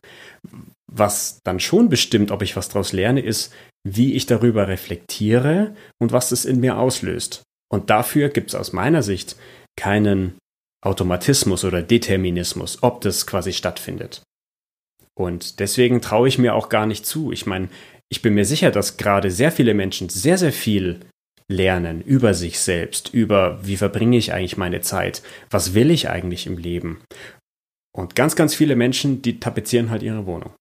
Was dann schon bestimmt, ob ich was draus lerne, ist, wie ich darüber reflektiere und was es in mir auslöst. Und dafür gibt es aus meiner Sicht keinen Automatismus oder Determinismus, ob das quasi stattfindet. Und deswegen traue ich mir auch gar nicht zu. Ich meine, ich bin mir sicher, dass gerade sehr viele Menschen sehr, sehr viel lernen über sich selbst, über wie verbringe ich eigentlich meine Zeit, was will ich eigentlich im Leben. Und ganz, ganz viele Menschen, die tapezieren halt ihre Wohnung.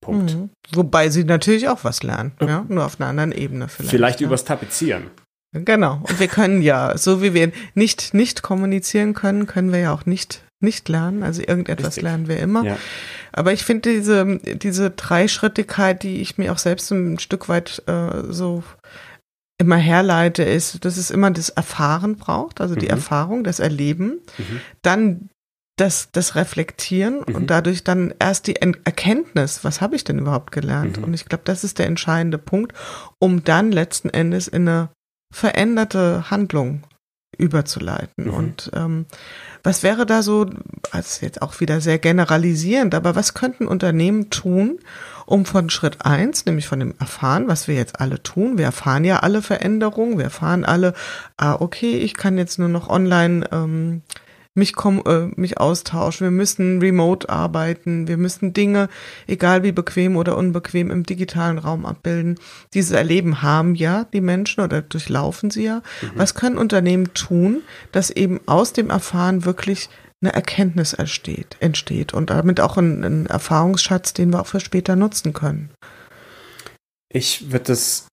Punkt. Mhm. Wobei sie natürlich auch was lernen, ja? nur auf einer anderen Ebene vielleicht. Vielleicht ja. übers Tapezieren. Genau. Und wir können ja, so wie wir nicht nicht kommunizieren können, können wir ja auch nicht nicht lernen. Also irgendetwas Richtig. lernen wir immer. Ja. Aber ich finde diese diese Dreischrittigkeit, die ich mir auch selbst ein Stück weit äh, so immer herleite, ist, dass es immer das Erfahren braucht, also die mhm. Erfahrung, das Erleben, mhm. dann das, das Reflektieren mhm. und dadurch dann erst die Erkenntnis, was habe ich denn überhaupt gelernt? Mhm. Und ich glaube, das ist der entscheidende Punkt, um dann letzten Endes in eine veränderte Handlung überzuleiten. Mhm. Und ähm, was wäre da so, also jetzt auch wieder sehr generalisierend, aber was könnten Unternehmen tun, um von Schritt eins, nämlich von dem Erfahren, was wir jetzt alle tun, wir erfahren ja alle Veränderungen, wir erfahren alle, ah, okay, ich kann jetzt nur noch online ähm, mich, komm, äh, mich austauschen, wir müssen remote arbeiten, wir müssen Dinge, egal wie bequem oder unbequem, im digitalen Raum abbilden. Dieses Erleben haben ja die Menschen oder durchlaufen sie ja. Mhm. Was können Unternehmen tun, dass eben aus dem Erfahren wirklich eine Erkenntnis entsteht, entsteht und damit auch ein, ein Erfahrungsschatz, den wir auch für später nutzen können? Ich würde das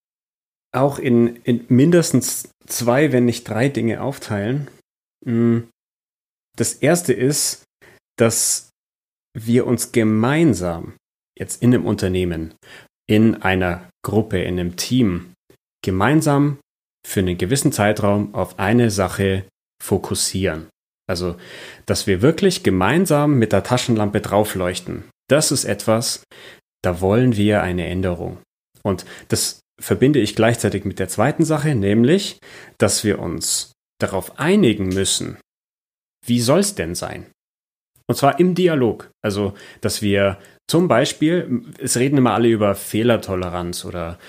auch in, in mindestens zwei, wenn nicht drei Dinge aufteilen. Hm. Das erste ist, dass wir uns gemeinsam jetzt in einem Unternehmen, in einer Gruppe, in einem Team, gemeinsam für einen gewissen Zeitraum auf eine Sache fokussieren. Also, dass wir wirklich gemeinsam mit der Taschenlampe draufleuchten. Das ist etwas, da wollen wir eine Änderung. Und das verbinde ich gleichzeitig mit der zweiten Sache, nämlich, dass wir uns darauf einigen müssen, wie soll es denn sein? Und zwar im Dialog. Also, dass wir zum Beispiel, es reden immer alle über Fehlertoleranz oder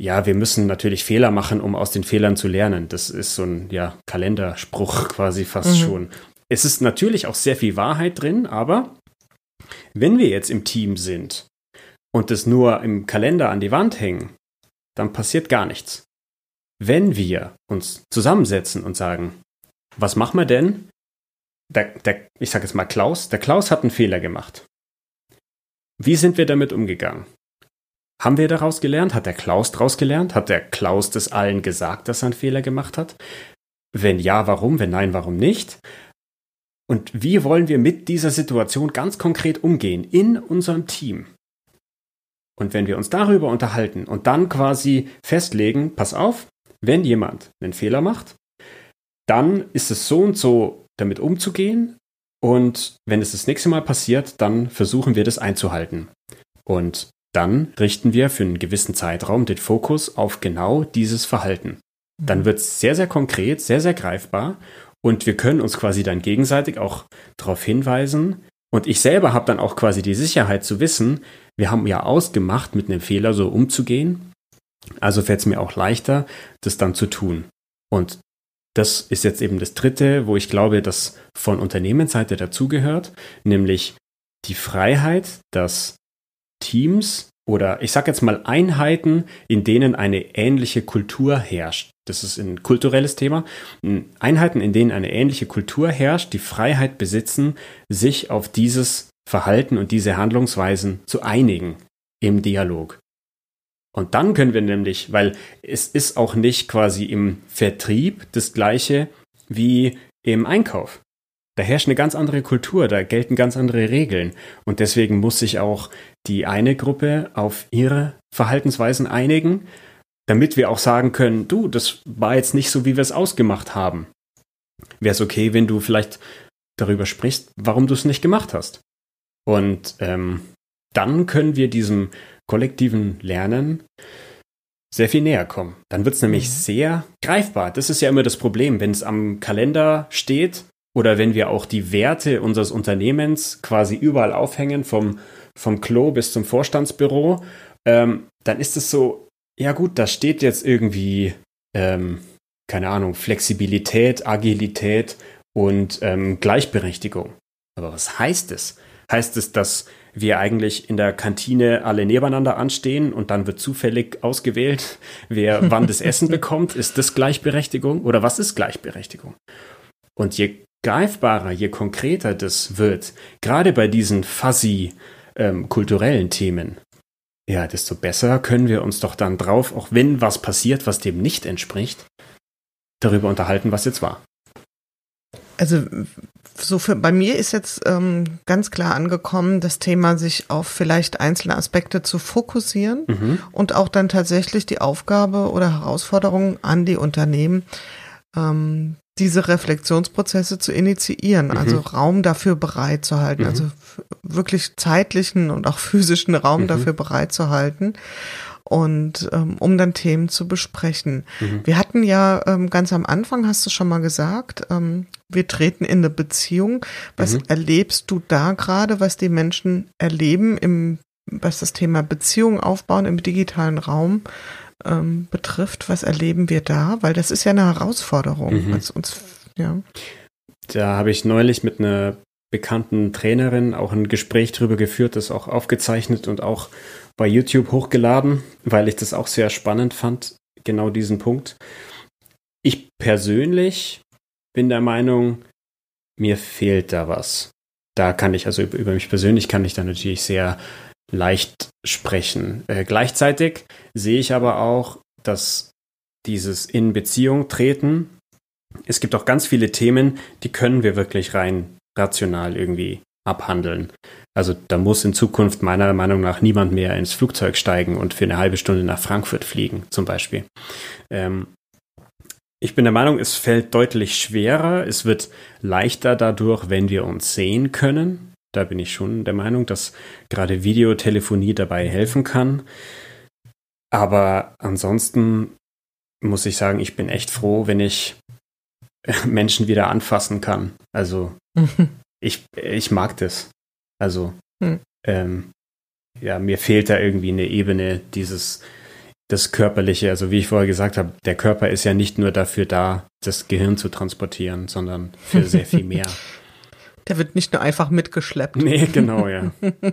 ja, wir müssen natürlich Fehler machen, um aus den Fehlern zu lernen. Das ist so ein ja, Kalenderspruch [LAUGHS] quasi fast mhm. schon. Es ist natürlich auch sehr viel Wahrheit drin, aber wenn wir jetzt im Team sind und das nur im Kalender an die Wand hängen, dann passiert gar nichts. Wenn wir uns zusammensetzen und sagen, was machen wir denn, der, der, ich sage jetzt mal Klaus, der Klaus hat einen Fehler gemacht. Wie sind wir damit umgegangen? Haben wir daraus gelernt? Hat der Klaus daraus gelernt? Hat der Klaus das allen gesagt, dass er einen Fehler gemacht hat? Wenn ja, warum? Wenn nein, warum nicht? Und wie wollen wir mit dieser Situation ganz konkret umgehen in unserem Team? Und wenn wir uns darüber unterhalten und dann quasi festlegen, pass auf, wenn jemand einen Fehler macht, dann ist es so und so damit umzugehen. Und wenn es das nächste Mal passiert, dann versuchen wir das einzuhalten. Und dann richten wir für einen gewissen Zeitraum den Fokus auf genau dieses Verhalten. Dann mhm. wird es sehr, sehr konkret, sehr, sehr greifbar und wir können uns quasi dann gegenseitig auch darauf hinweisen, Und ich selber habe dann auch quasi die Sicherheit zu wissen, wir haben ja ausgemacht, mit einem Fehler so umzugehen. Also fällt es mir auch leichter, das dann zu tun. Und das ist jetzt eben das Dritte, wo ich glaube, dass von Unternehmensseite dazugehört, nämlich die Freiheit, dass Teams oder ich sage jetzt mal Einheiten, in denen eine ähnliche Kultur herrscht. Das ist ein kulturelles Thema. Einheiten, in denen eine ähnliche Kultur herrscht, die Freiheit besitzen, sich auf dieses Verhalten und diese Handlungsweisen zu einigen im Dialog. Und dann können wir nämlich, weil es ist auch nicht quasi im Vertrieb das gleiche wie im Einkauf. Da herrscht eine ganz andere Kultur, da gelten ganz andere Regeln. Und deswegen muss sich auch die eine Gruppe auf ihre Verhaltensweisen einigen, damit wir auch sagen können, du, das war jetzt nicht so, wie wir es ausgemacht haben. Wäre es okay, wenn du vielleicht darüber sprichst, warum du es nicht gemacht hast. Und ähm, dann können wir diesem kollektiven Lernen sehr viel näher kommen. Dann wird es nämlich mhm. sehr greifbar. Das ist ja immer das Problem, wenn es am Kalender steht oder wenn wir auch die Werte unseres Unternehmens quasi überall aufhängen, vom, vom Klo bis zum Vorstandsbüro, ähm, dann ist es so, ja gut, da steht jetzt irgendwie, ähm, keine Ahnung, Flexibilität, Agilität und ähm, Gleichberechtigung. Aber was heißt es? Heißt es, dass wir eigentlich in der Kantine alle nebeneinander anstehen und dann wird zufällig ausgewählt, wer [LAUGHS] wann das Essen bekommt? Ist das Gleichberechtigung oder was ist Gleichberechtigung? Und je greifbarer, je konkreter das wird, gerade bei diesen fuzzy ähm, kulturellen Themen, ja, desto besser können wir uns doch dann drauf, auch wenn was passiert, was dem nicht entspricht, darüber unterhalten, was jetzt war. Also so für, bei mir ist jetzt ähm, ganz klar angekommen, das Thema, sich auf vielleicht einzelne Aspekte zu fokussieren mhm. und auch dann tatsächlich die Aufgabe oder Herausforderung an die Unternehmen, ähm, diese Reflexionsprozesse zu initiieren, mhm. also Raum dafür bereitzuhalten, mhm. also wirklich zeitlichen und auch physischen Raum mhm. dafür bereitzuhalten und ähm, um dann Themen zu besprechen. Mhm. Wir hatten ja ähm, ganz am Anfang, hast du schon mal gesagt, ähm, wir treten in eine Beziehung. Was mhm. erlebst du da gerade, was die Menschen erleben im was das Thema Beziehung aufbauen im digitalen Raum ähm, betrifft, was erleben wir da? Weil das ist ja eine Herausforderung. Mhm. uns, ja. Da habe ich neulich mit einer bekannten Trainerin auch ein Gespräch drüber geführt, das auch aufgezeichnet und auch bei YouTube hochgeladen, weil ich das auch sehr spannend fand, genau diesen Punkt. Ich persönlich bin der Meinung, mir fehlt da was. Da kann ich, also über, mich persönlich kann ich da natürlich sehr leicht sprechen. Äh, gleichzeitig sehe ich aber auch, dass dieses in Beziehung treten, es gibt auch ganz viele Themen, die können wir wirklich rein rational irgendwie abhandeln. Also da muss in Zukunft meiner Meinung nach niemand mehr ins Flugzeug steigen und für eine halbe Stunde nach Frankfurt fliegen, zum Beispiel. Ähm, ich bin der Meinung, es fällt deutlich schwerer, es wird leichter dadurch, wenn wir uns sehen können. Da bin ich schon der Meinung, dass gerade Videotelefonie dabei helfen kann. Aber ansonsten muss ich sagen, ich bin echt froh, wenn ich [LAUGHS] Menschen wieder anfassen kann. Also [LAUGHS] ich, ich mag das. Also hm. ähm, ja, mir fehlt da irgendwie eine Ebene dieses das Körperliche. Also wie ich vorher gesagt habe, der Körper ist ja nicht nur dafür da, das Gehirn zu transportieren, sondern für sehr viel mehr. [LAUGHS] Der wird nicht nur einfach mitgeschleppt. Nee, genau, ja.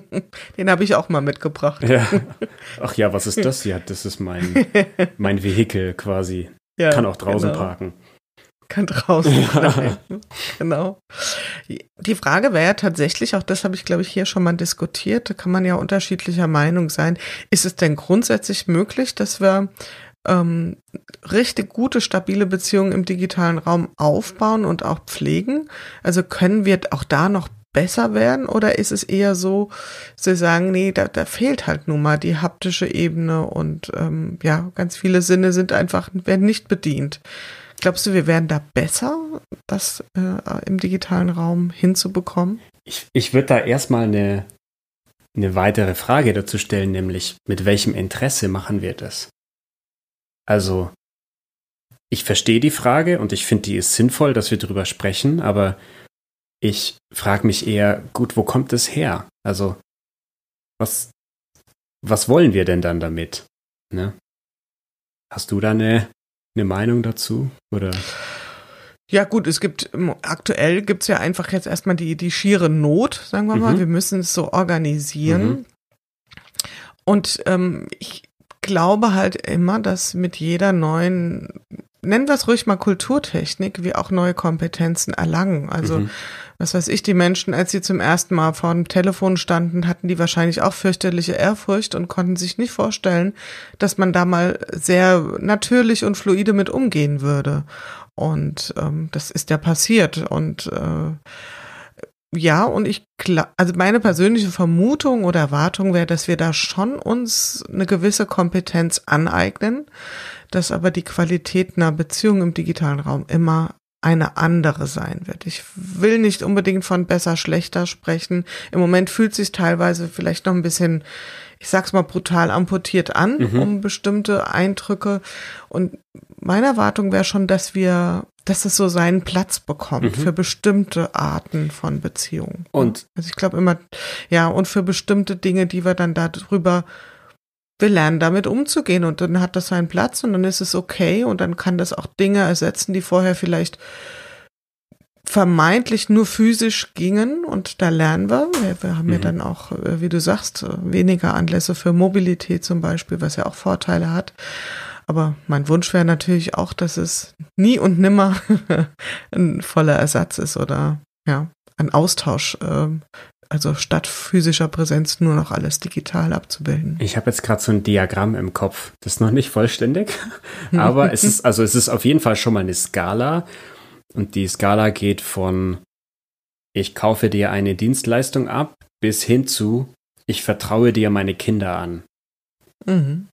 [LAUGHS] Den habe ich auch mal mitgebracht. Ja. [LAUGHS] Ach ja, was ist das? Ja, das ist mein, mein Vehikel quasi. Ja, Kann auch draußen genau. parken. Kann draußen ja. Genau. Die Frage wäre ja tatsächlich, auch das habe ich, glaube ich, hier schon mal diskutiert, da kann man ja unterschiedlicher Meinung sein. Ist es denn grundsätzlich möglich, dass wir ähm, richtig gute, stabile Beziehungen im digitalen Raum aufbauen und auch pflegen? Also können wir auch da noch besser werden oder ist es eher so, Sie sagen, nee, da, da fehlt halt nun mal die haptische Ebene und ähm, ja, ganz viele Sinne sind einfach, werden nicht bedient. Glaubst du, wir werden da besser, das äh, im digitalen Raum hinzubekommen? Ich, ich würde da erstmal eine, eine weitere Frage dazu stellen, nämlich mit welchem Interesse machen wir das? Also, ich verstehe die Frage und ich finde, die ist sinnvoll, dass wir darüber sprechen, aber ich frage mich eher, gut, wo kommt es her? Also, was, was wollen wir denn dann damit? Ne? Hast du da eine, eine Meinung dazu? Oder? Ja gut, es gibt aktuell gibt es ja einfach jetzt erstmal die, die schiere Not, sagen wir mal. Mhm. Wir müssen es so organisieren. Mhm. Und ähm, ich glaube halt immer, dass mit jeder neuen, nennen wir es ruhig mal Kulturtechnik, wir auch neue Kompetenzen erlangen. Also mhm. Was weiß ich, die Menschen, als sie zum ersten Mal vor dem Telefon standen, hatten die wahrscheinlich auch fürchterliche Ehrfurcht und konnten sich nicht vorstellen, dass man da mal sehr natürlich und fluide mit umgehen würde. Und ähm, das ist ja passiert. Und äh, ja, und ich also meine persönliche Vermutung oder Erwartung wäre, dass wir da schon uns eine gewisse Kompetenz aneignen, dass aber die Qualität einer Beziehung im digitalen Raum immer eine andere sein wird. Ich will nicht unbedingt von besser, schlechter sprechen. Im Moment fühlt sich teilweise vielleicht noch ein bisschen, ich sag's mal brutal amputiert an, mhm. um bestimmte Eindrücke. Und meine Erwartung wäre schon, dass wir, dass es so seinen Platz bekommt mhm. für bestimmte Arten von Beziehungen. Und also ich glaube immer, ja, und für bestimmte Dinge, die wir dann darüber wir lernen damit umzugehen und dann hat das seinen Platz und dann ist es okay und dann kann das auch Dinge ersetzen, die vorher vielleicht vermeintlich nur physisch gingen und da lernen wir. Wir, wir haben mhm. ja dann auch, äh, wie du sagst, weniger Anlässe für Mobilität zum Beispiel, was ja auch Vorteile hat. Aber mein Wunsch wäre natürlich auch, dass es nie und nimmer [LAUGHS] ein voller Ersatz ist oder ja, ein Austausch ähm, also statt physischer Präsenz nur noch alles digital abzubilden. Ich habe jetzt gerade so ein Diagramm im Kopf. Das ist noch nicht vollständig, [LAUGHS] aber es ist also es ist auf jeden Fall schon mal eine Skala und die Skala geht von ich kaufe dir eine Dienstleistung ab bis hin zu ich vertraue dir meine Kinder an. Mhm.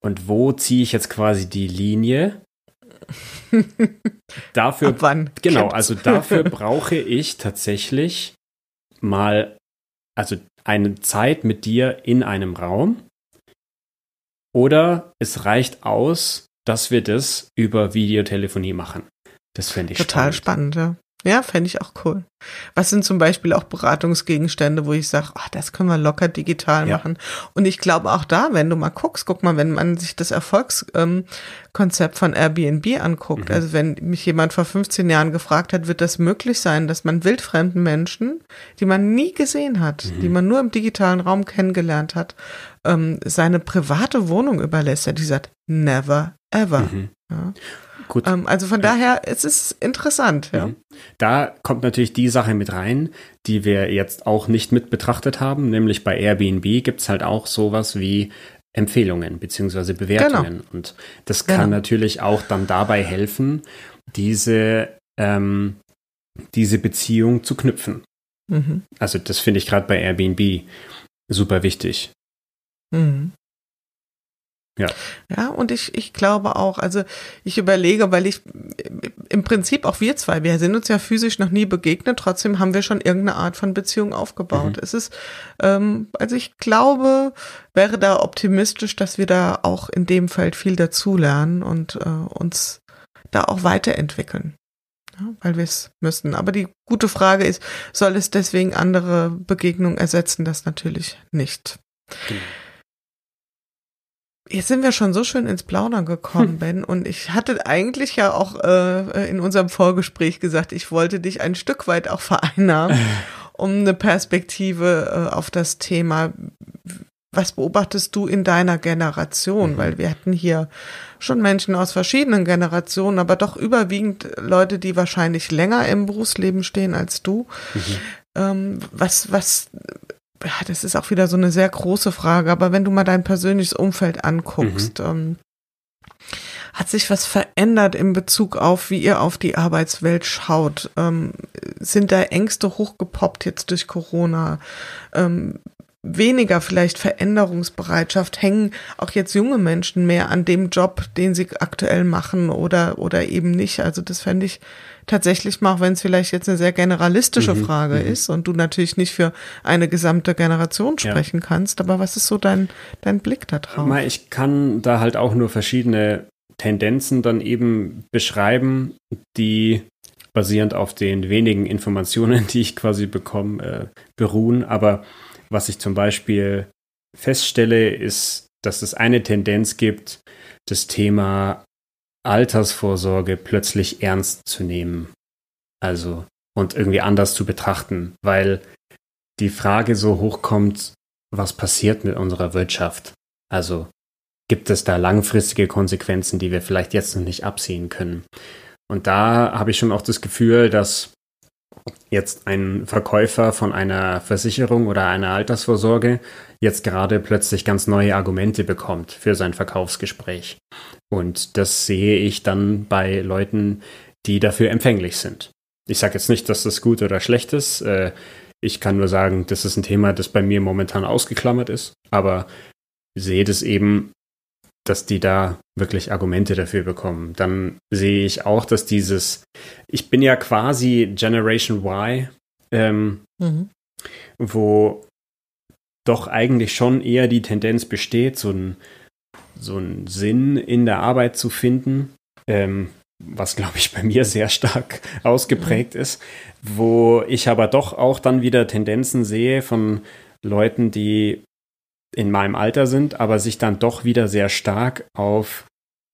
Und wo ziehe ich jetzt quasi die Linie? [LAUGHS] dafür, Ab wann? Genau, also dafür brauche ich tatsächlich mal, also eine Zeit mit dir in einem Raum. Oder es reicht aus, dass wir das über Videotelefonie machen. Das fände ich Total spannend. spannend, ja. Ja, fände ich auch cool. Was sind zum Beispiel auch Beratungsgegenstände, wo ich sage, ach, das können wir locker digital ja. machen. Und ich glaube auch da, wenn du mal guckst, guck mal, wenn man sich das Erfolgskonzept ähm, von Airbnb anguckt, mhm. also wenn mich jemand vor 15 Jahren gefragt hat, wird das möglich sein, dass man wildfremden Menschen, die man nie gesehen hat, mhm. die man nur im digitalen Raum kennengelernt hat, ähm, seine private Wohnung überlässt, ja, die sagt, never ever. Mhm. Ja. Gut. Ähm, also von daher, es ist interessant, ja. Mhm. Da kommt natürlich die Sache mit rein, die wir jetzt auch nicht mit betrachtet haben, nämlich bei Airbnb gibt es halt auch sowas wie Empfehlungen beziehungsweise Bewertungen. Genau. Und das kann genau. natürlich auch dann dabei helfen, diese, ähm, diese Beziehung zu knüpfen. Mhm. Also das finde ich gerade bei Airbnb super wichtig. Mhm. Ja. Ja, und ich, ich glaube auch, also ich überlege, weil ich im Prinzip auch wir zwei, wir sind uns ja physisch noch nie begegnet, trotzdem haben wir schon irgendeine Art von Beziehung aufgebaut. Mhm. Es ist, ähm, also ich glaube, wäre da optimistisch, dass wir da auch in dem Feld viel dazulernen und äh, uns da auch weiterentwickeln. Ja, weil wir es müssen. Aber die gute Frage ist, soll es deswegen andere Begegnungen ersetzen? Das natürlich nicht. Genau. Jetzt sind wir schon so schön ins Plaudern gekommen, [LAUGHS] Ben. Und ich hatte eigentlich ja auch äh, in unserem Vorgespräch gesagt, ich wollte dich ein Stück weit auch vereinnahmen, [LAUGHS] um eine Perspektive äh, auf das Thema. Was beobachtest du in deiner Generation? Mhm. Weil wir hatten hier schon Menschen aus verschiedenen Generationen, aber doch überwiegend Leute, die wahrscheinlich länger im Berufsleben stehen als du. Mhm. Ähm, was, was das ist auch wieder so eine sehr große Frage, aber wenn du mal dein persönliches Umfeld anguckst, mhm. ähm, hat sich was verändert in Bezug auf, wie ihr auf die Arbeitswelt schaut? Ähm, sind da Ängste hochgepoppt jetzt durch Corona? Ähm, weniger vielleicht Veränderungsbereitschaft? Hängen auch jetzt junge Menschen mehr an dem Job, den sie aktuell machen oder, oder eben nicht? Also das fände ich tatsächlich mal, auch wenn es vielleicht jetzt eine sehr generalistische mhm, Frage mhm. ist und du natürlich nicht für eine gesamte Generation sprechen ja. kannst, aber was ist so dein, dein Blick da drauf? Ich kann da halt auch nur verschiedene Tendenzen dann eben beschreiben, die basierend auf den wenigen Informationen, [LAUGHS] die ich quasi bekomme, äh, beruhen. Aber was ich zum Beispiel feststelle, ist, dass es eine Tendenz gibt, das Thema Altersvorsorge plötzlich ernst zu nehmen. Also und irgendwie anders zu betrachten, weil die Frage so hochkommt, was passiert mit unserer Wirtschaft? Also gibt es da langfristige Konsequenzen, die wir vielleicht jetzt noch nicht absehen können? Und da habe ich schon auch das Gefühl, dass jetzt ein Verkäufer von einer Versicherung oder einer Altersvorsorge jetzt gerade plötzlich ganz neue Argumente bekommt für sein Verkaufsgespräch. Und das sehe ich dann bei Leuten, die dafür empfänglich sind. Ich sage jetzt nicht, dass das gut oder schlecht ist. Äh, ich kann nur sagen, das ist ein Thema, das bei mir momentan ausgeklammert ist. Aber sehe das eben dass die da wirklich Argumente dafür bekommen. Dann sehe ich auch, dass dieses, ich bin ja quasi Generation Y, ähm, mhm. wo doch eigentlich schon eher die Tendenz besteht, so ein so einen Sinn in der Arbeit zu finden, ähm, was glaube ich bei mir sehr stark [LAUGHS] ausgeprägt mhm. ist, wo ich aber doch auch dann wieder Tendenzen sehe von Leuten, die in meinem Alter sind, aber sich dann doch wieder sehr stark auf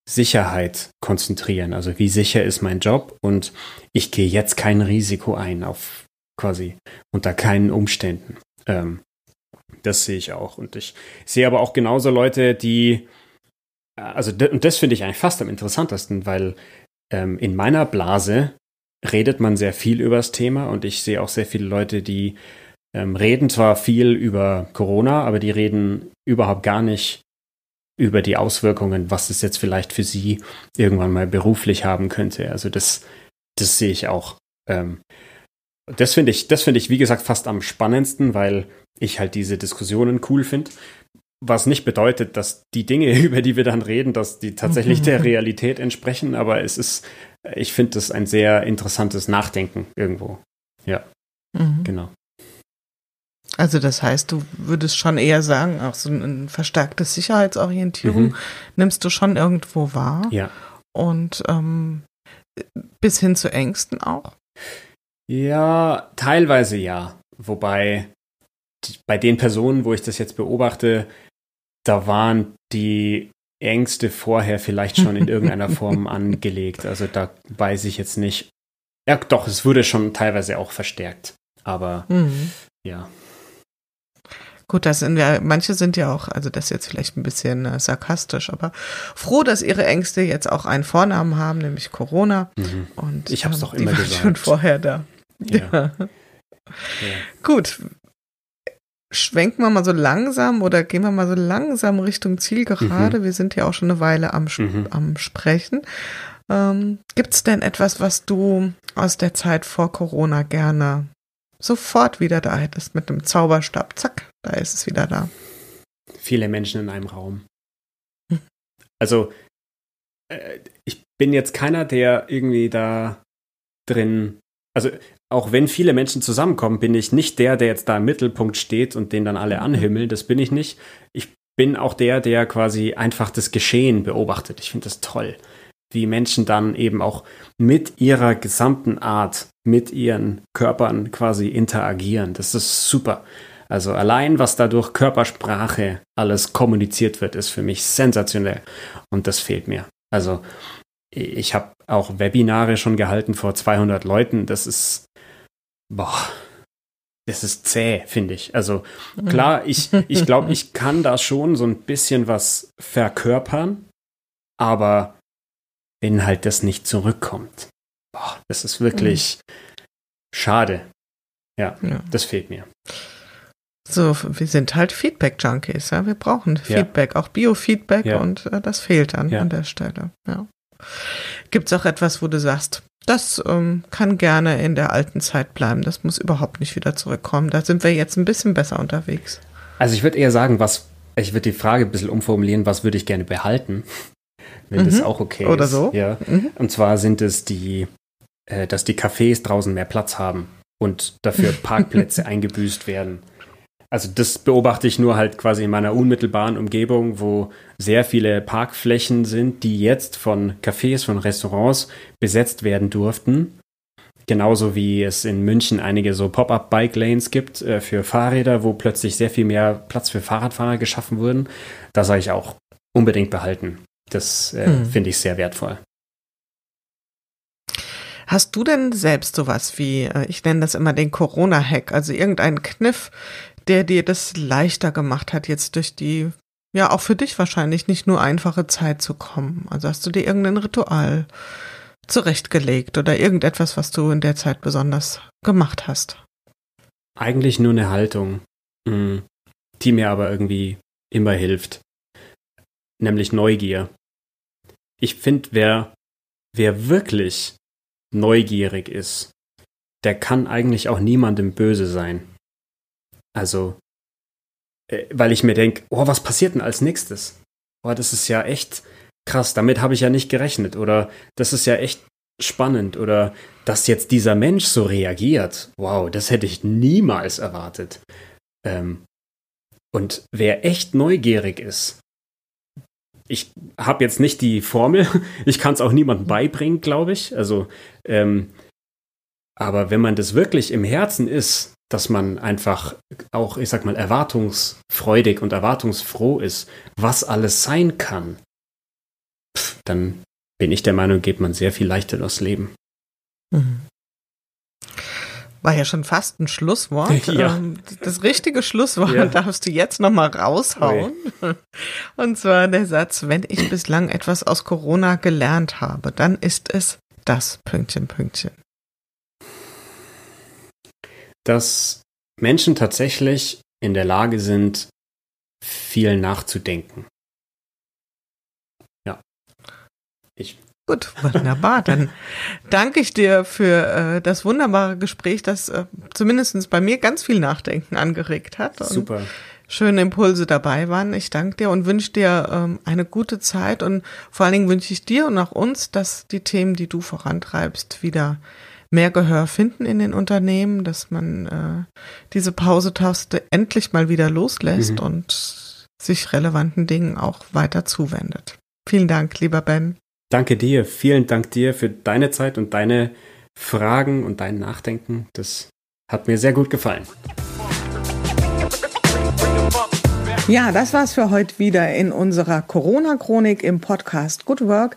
Sicherheit konzentrieren. Also wie sicher ist mein Job und ich gehe jetzt kein Risiko ein auf quasi unter keinen Umständen. Ähm, das sehe ich auch. Und ich sehe aber auch genauso Leute, die, also und das finde ich eigentlich fast am interessantesten, weil ähm, in meiner Blase redet man sehr viel über das Thema und ich sehe auch sehr viele Leute, die ähm, reden zwar viel über Corona, aber die reden überhaupt gar nicht über die Auswirkungen, was es jetzt vielleicht für sie irgendwann mal beruflich haben könnte. Also das, das sehe ich auch. Ähm, das finde ich, das finde ich, wie gesagt, fast am spannendsten, weil ich halt diese Diskussionen cool finde. Was nicht bedeutet, dass die Dinge, [LAUGHS] über die wir dann reden, dass die tatsächlich [LAUGHS] der Realität entsprechen, aber es ist, ich finde das ein sehr interessantes Nachdenken irgendwo. Ja, mhm. genau. Also das heißt, du würdest schon eher sagen, auch so eine verstärkte Sicherheitsorientierung mhm. nimmst du schon irgendwo wahr. Ja. Und ähm, bis hin zu Ängsten auch? Ja, teilweise ja. Wobei bei den Personen, wo ich das jetzt beobachte, da waren die Ängste vorher vielleicht schon in irgendeiner [LAUGHS] Form angelegt. Also da weiß ich jetzt nicht. Ja, doch, es wurde schon teilweise auch verstärkt. Aber mhm. ja. Gut, das sind ja, manche sind ja auch, also das ist jetzt vielleicht ein bisschen äh, sarkastisch, aber froh, dass ihre Ängste jetzt auch einen Vornamen haben, nämlich Corona. Mhm. Und ich habe es ähm, doch immer gesagt. schon vorher da. Ja. ja. ja. Gut. Schwenken wir mal so langsam oder gehen wir mal so langsam Richtung Zielgerade. Mhm. Wir sind ja auch schon eine Weile am, mhm. am Sprechen. Ähm, Gibt es denn etwas, was du aus der Zeit vor Corona gerne sofort wieder da hättest mit einem Zauberstab. Zack, da ist es wieder da. Viele Menschen in einem Raum. Also, äh, ich bin jetzt keiner, der irgendwie da drin, also auch wenn viele Menschen zusammenkommen, bin ich nicht der, der jetzt da im Mittelpunkt steht und den dann alle mhm. anhimmeln. Das bin ich nicht. Ich bin auch der, der quasi einfach das Geschehen beobachtet. Ich finde das toll wie Menschen dann eben auch mit ihrer gesamten Art, mit ihren Körpern quasi interagieren. Das ist super. Also allein, was dadurch Körpersprache alles kommuniziert wird, ist für mich sensationell. Und das fehlt mir. Also ich habe auch Webinare schon gehalten vor 200 Leuten. Das ist, boah, das ist zäh, finde ich. Also klar, ich, ich glaube, [LAUGHS] ich kann da schon so ein bisschen was verkörpern, aber wenn halt das nicht zurückkommt. Boah, das ist wirklich mhm. schade. Ja, ja, das fehlt mir. So, wir sind halt Feedback-Junkies, ja. Wir brauchen Feedback, ja. auch Biofeedback ja. und äh, das fehlt dann an der Stelle. Ja. Gibt es auch etwas, wo du sagst, das ähm, kann gerne in der alten Zeit bleiben, das muss überhaupt nicht wieder zurückkommen. Da sind wir jetzt ein bisschen besser unterwegs. Also ich würde eher sagen, was, ich würde die Frage ein bisschen umformulieren, was würde ich gerne behalten? [LAUGHS] wenn mhm. das auch okay Oder ist. Oder so. Ja. Mhm. Und zwar sind es die, äh, dass die Cafés draußen mehr Platz haben und dafür [LAUGHS] Parkplätze eingebüßt werden. Also das beobachte ich nur halt quasi in meiner unmittelbaren Umgebung, wo sehr viele Parkflächen sind, die jetzt von Cafés, von Restaurants besetzt werden durften. Genauso wie es in München einige so Pop-up-Bike-Lanes gibt äh, für Fahrräder, wo plötzlich sehr viel mehr Platz für Fahrradfahrer geschaffen wurden. Da sage ich auch unbedingt behalten. Das äh, hm. finde ich sehr wertvoll. Hast du denn selbst sowas wie, äh, ich nenne das immer den Corona-Hack, also irgendeinen Kniff, der dir das leichter gemacht hat, jetzt durch die, ja auch für dich wahrscheinlich nicht nur einfache Zeit zu kommen? Also hast du dir irgendein Ritual zurechtgelegt oder irgendetwas, was du in der Zeit besonders gemacht hast? Eigentlich nur eine Haltung, mm, die mir aber irgendwie immer hilft, nämlich Neugier. Ich finde, wer, wer wirklich neugierig ist, der kann eigentlich auch niemandem böse sein. Also, äh, weil ich mir denke, oh, was passiert denn als nächstes? Oh, das ist ja echt krass, damit habe ich ja nicht gerechnet. Oder das ist ja echt spannend. Oder dass jetzt dieser Mensch so reagiert. Wow, das hätte ich niemals erwartet. Ähm, und wer echt neugierig ist, ich habe jetzt nicht die Formel, [LAUGHS] ich kann es auch niemandem beibringen, glaube ich. Also, ähm, aber wenn man das wirklich im Herzen ist, dass man einfach auch, ich sag mal, erwartungsfreudig und erwartungsfroh ist, was alles sein kann, pf, dann bin ich der Meinung, geht man sehr viel leichter durchs Leben. Mhm. War ja schon fast ein Schlusswort. [LAUGHS] Ja. Ähm, das richtige Schlusswort ja. darfst du jetzt nochmal raushauen. Okay. Und zwar der Satz, wenn ich bislang etwas aus Corona gelernt habe, dann ist es das Pünktchen, Pünktchen. Dass Menschen tatsächlich in der Lage sind, viel nachzudenken. Ja. Ich Gut, wunderbar. Dann danke ich dir für äh, das wunderbare Gespräch, das äh, zumindest bei mir ganz viel Nachdenken angeregt hat. Super. Schöne Impulse dabei waren. Ich danke dir und wünsche dir ähm, eine gute Zeit und vor allen Dingen wünsche ich dir und auch uns, dass die Themen, die du vorantreibst, wieder mehr Gehör finden in den Unternehmen, dass man äh, diese Pause-Taste endlich mal wieder loslässt mhm. und sich relevanten Dingen auch weiter zuwendet. Vielen Dank, lieber Ben. Danke dir, vielen Dank dir für deine Zeit und deine Fragen und dein Nachdenken. Das hat mir sehr gut gefallen. Ja, das war's für heute wieder in unserer Corona-Chronik im Podcast Good Work,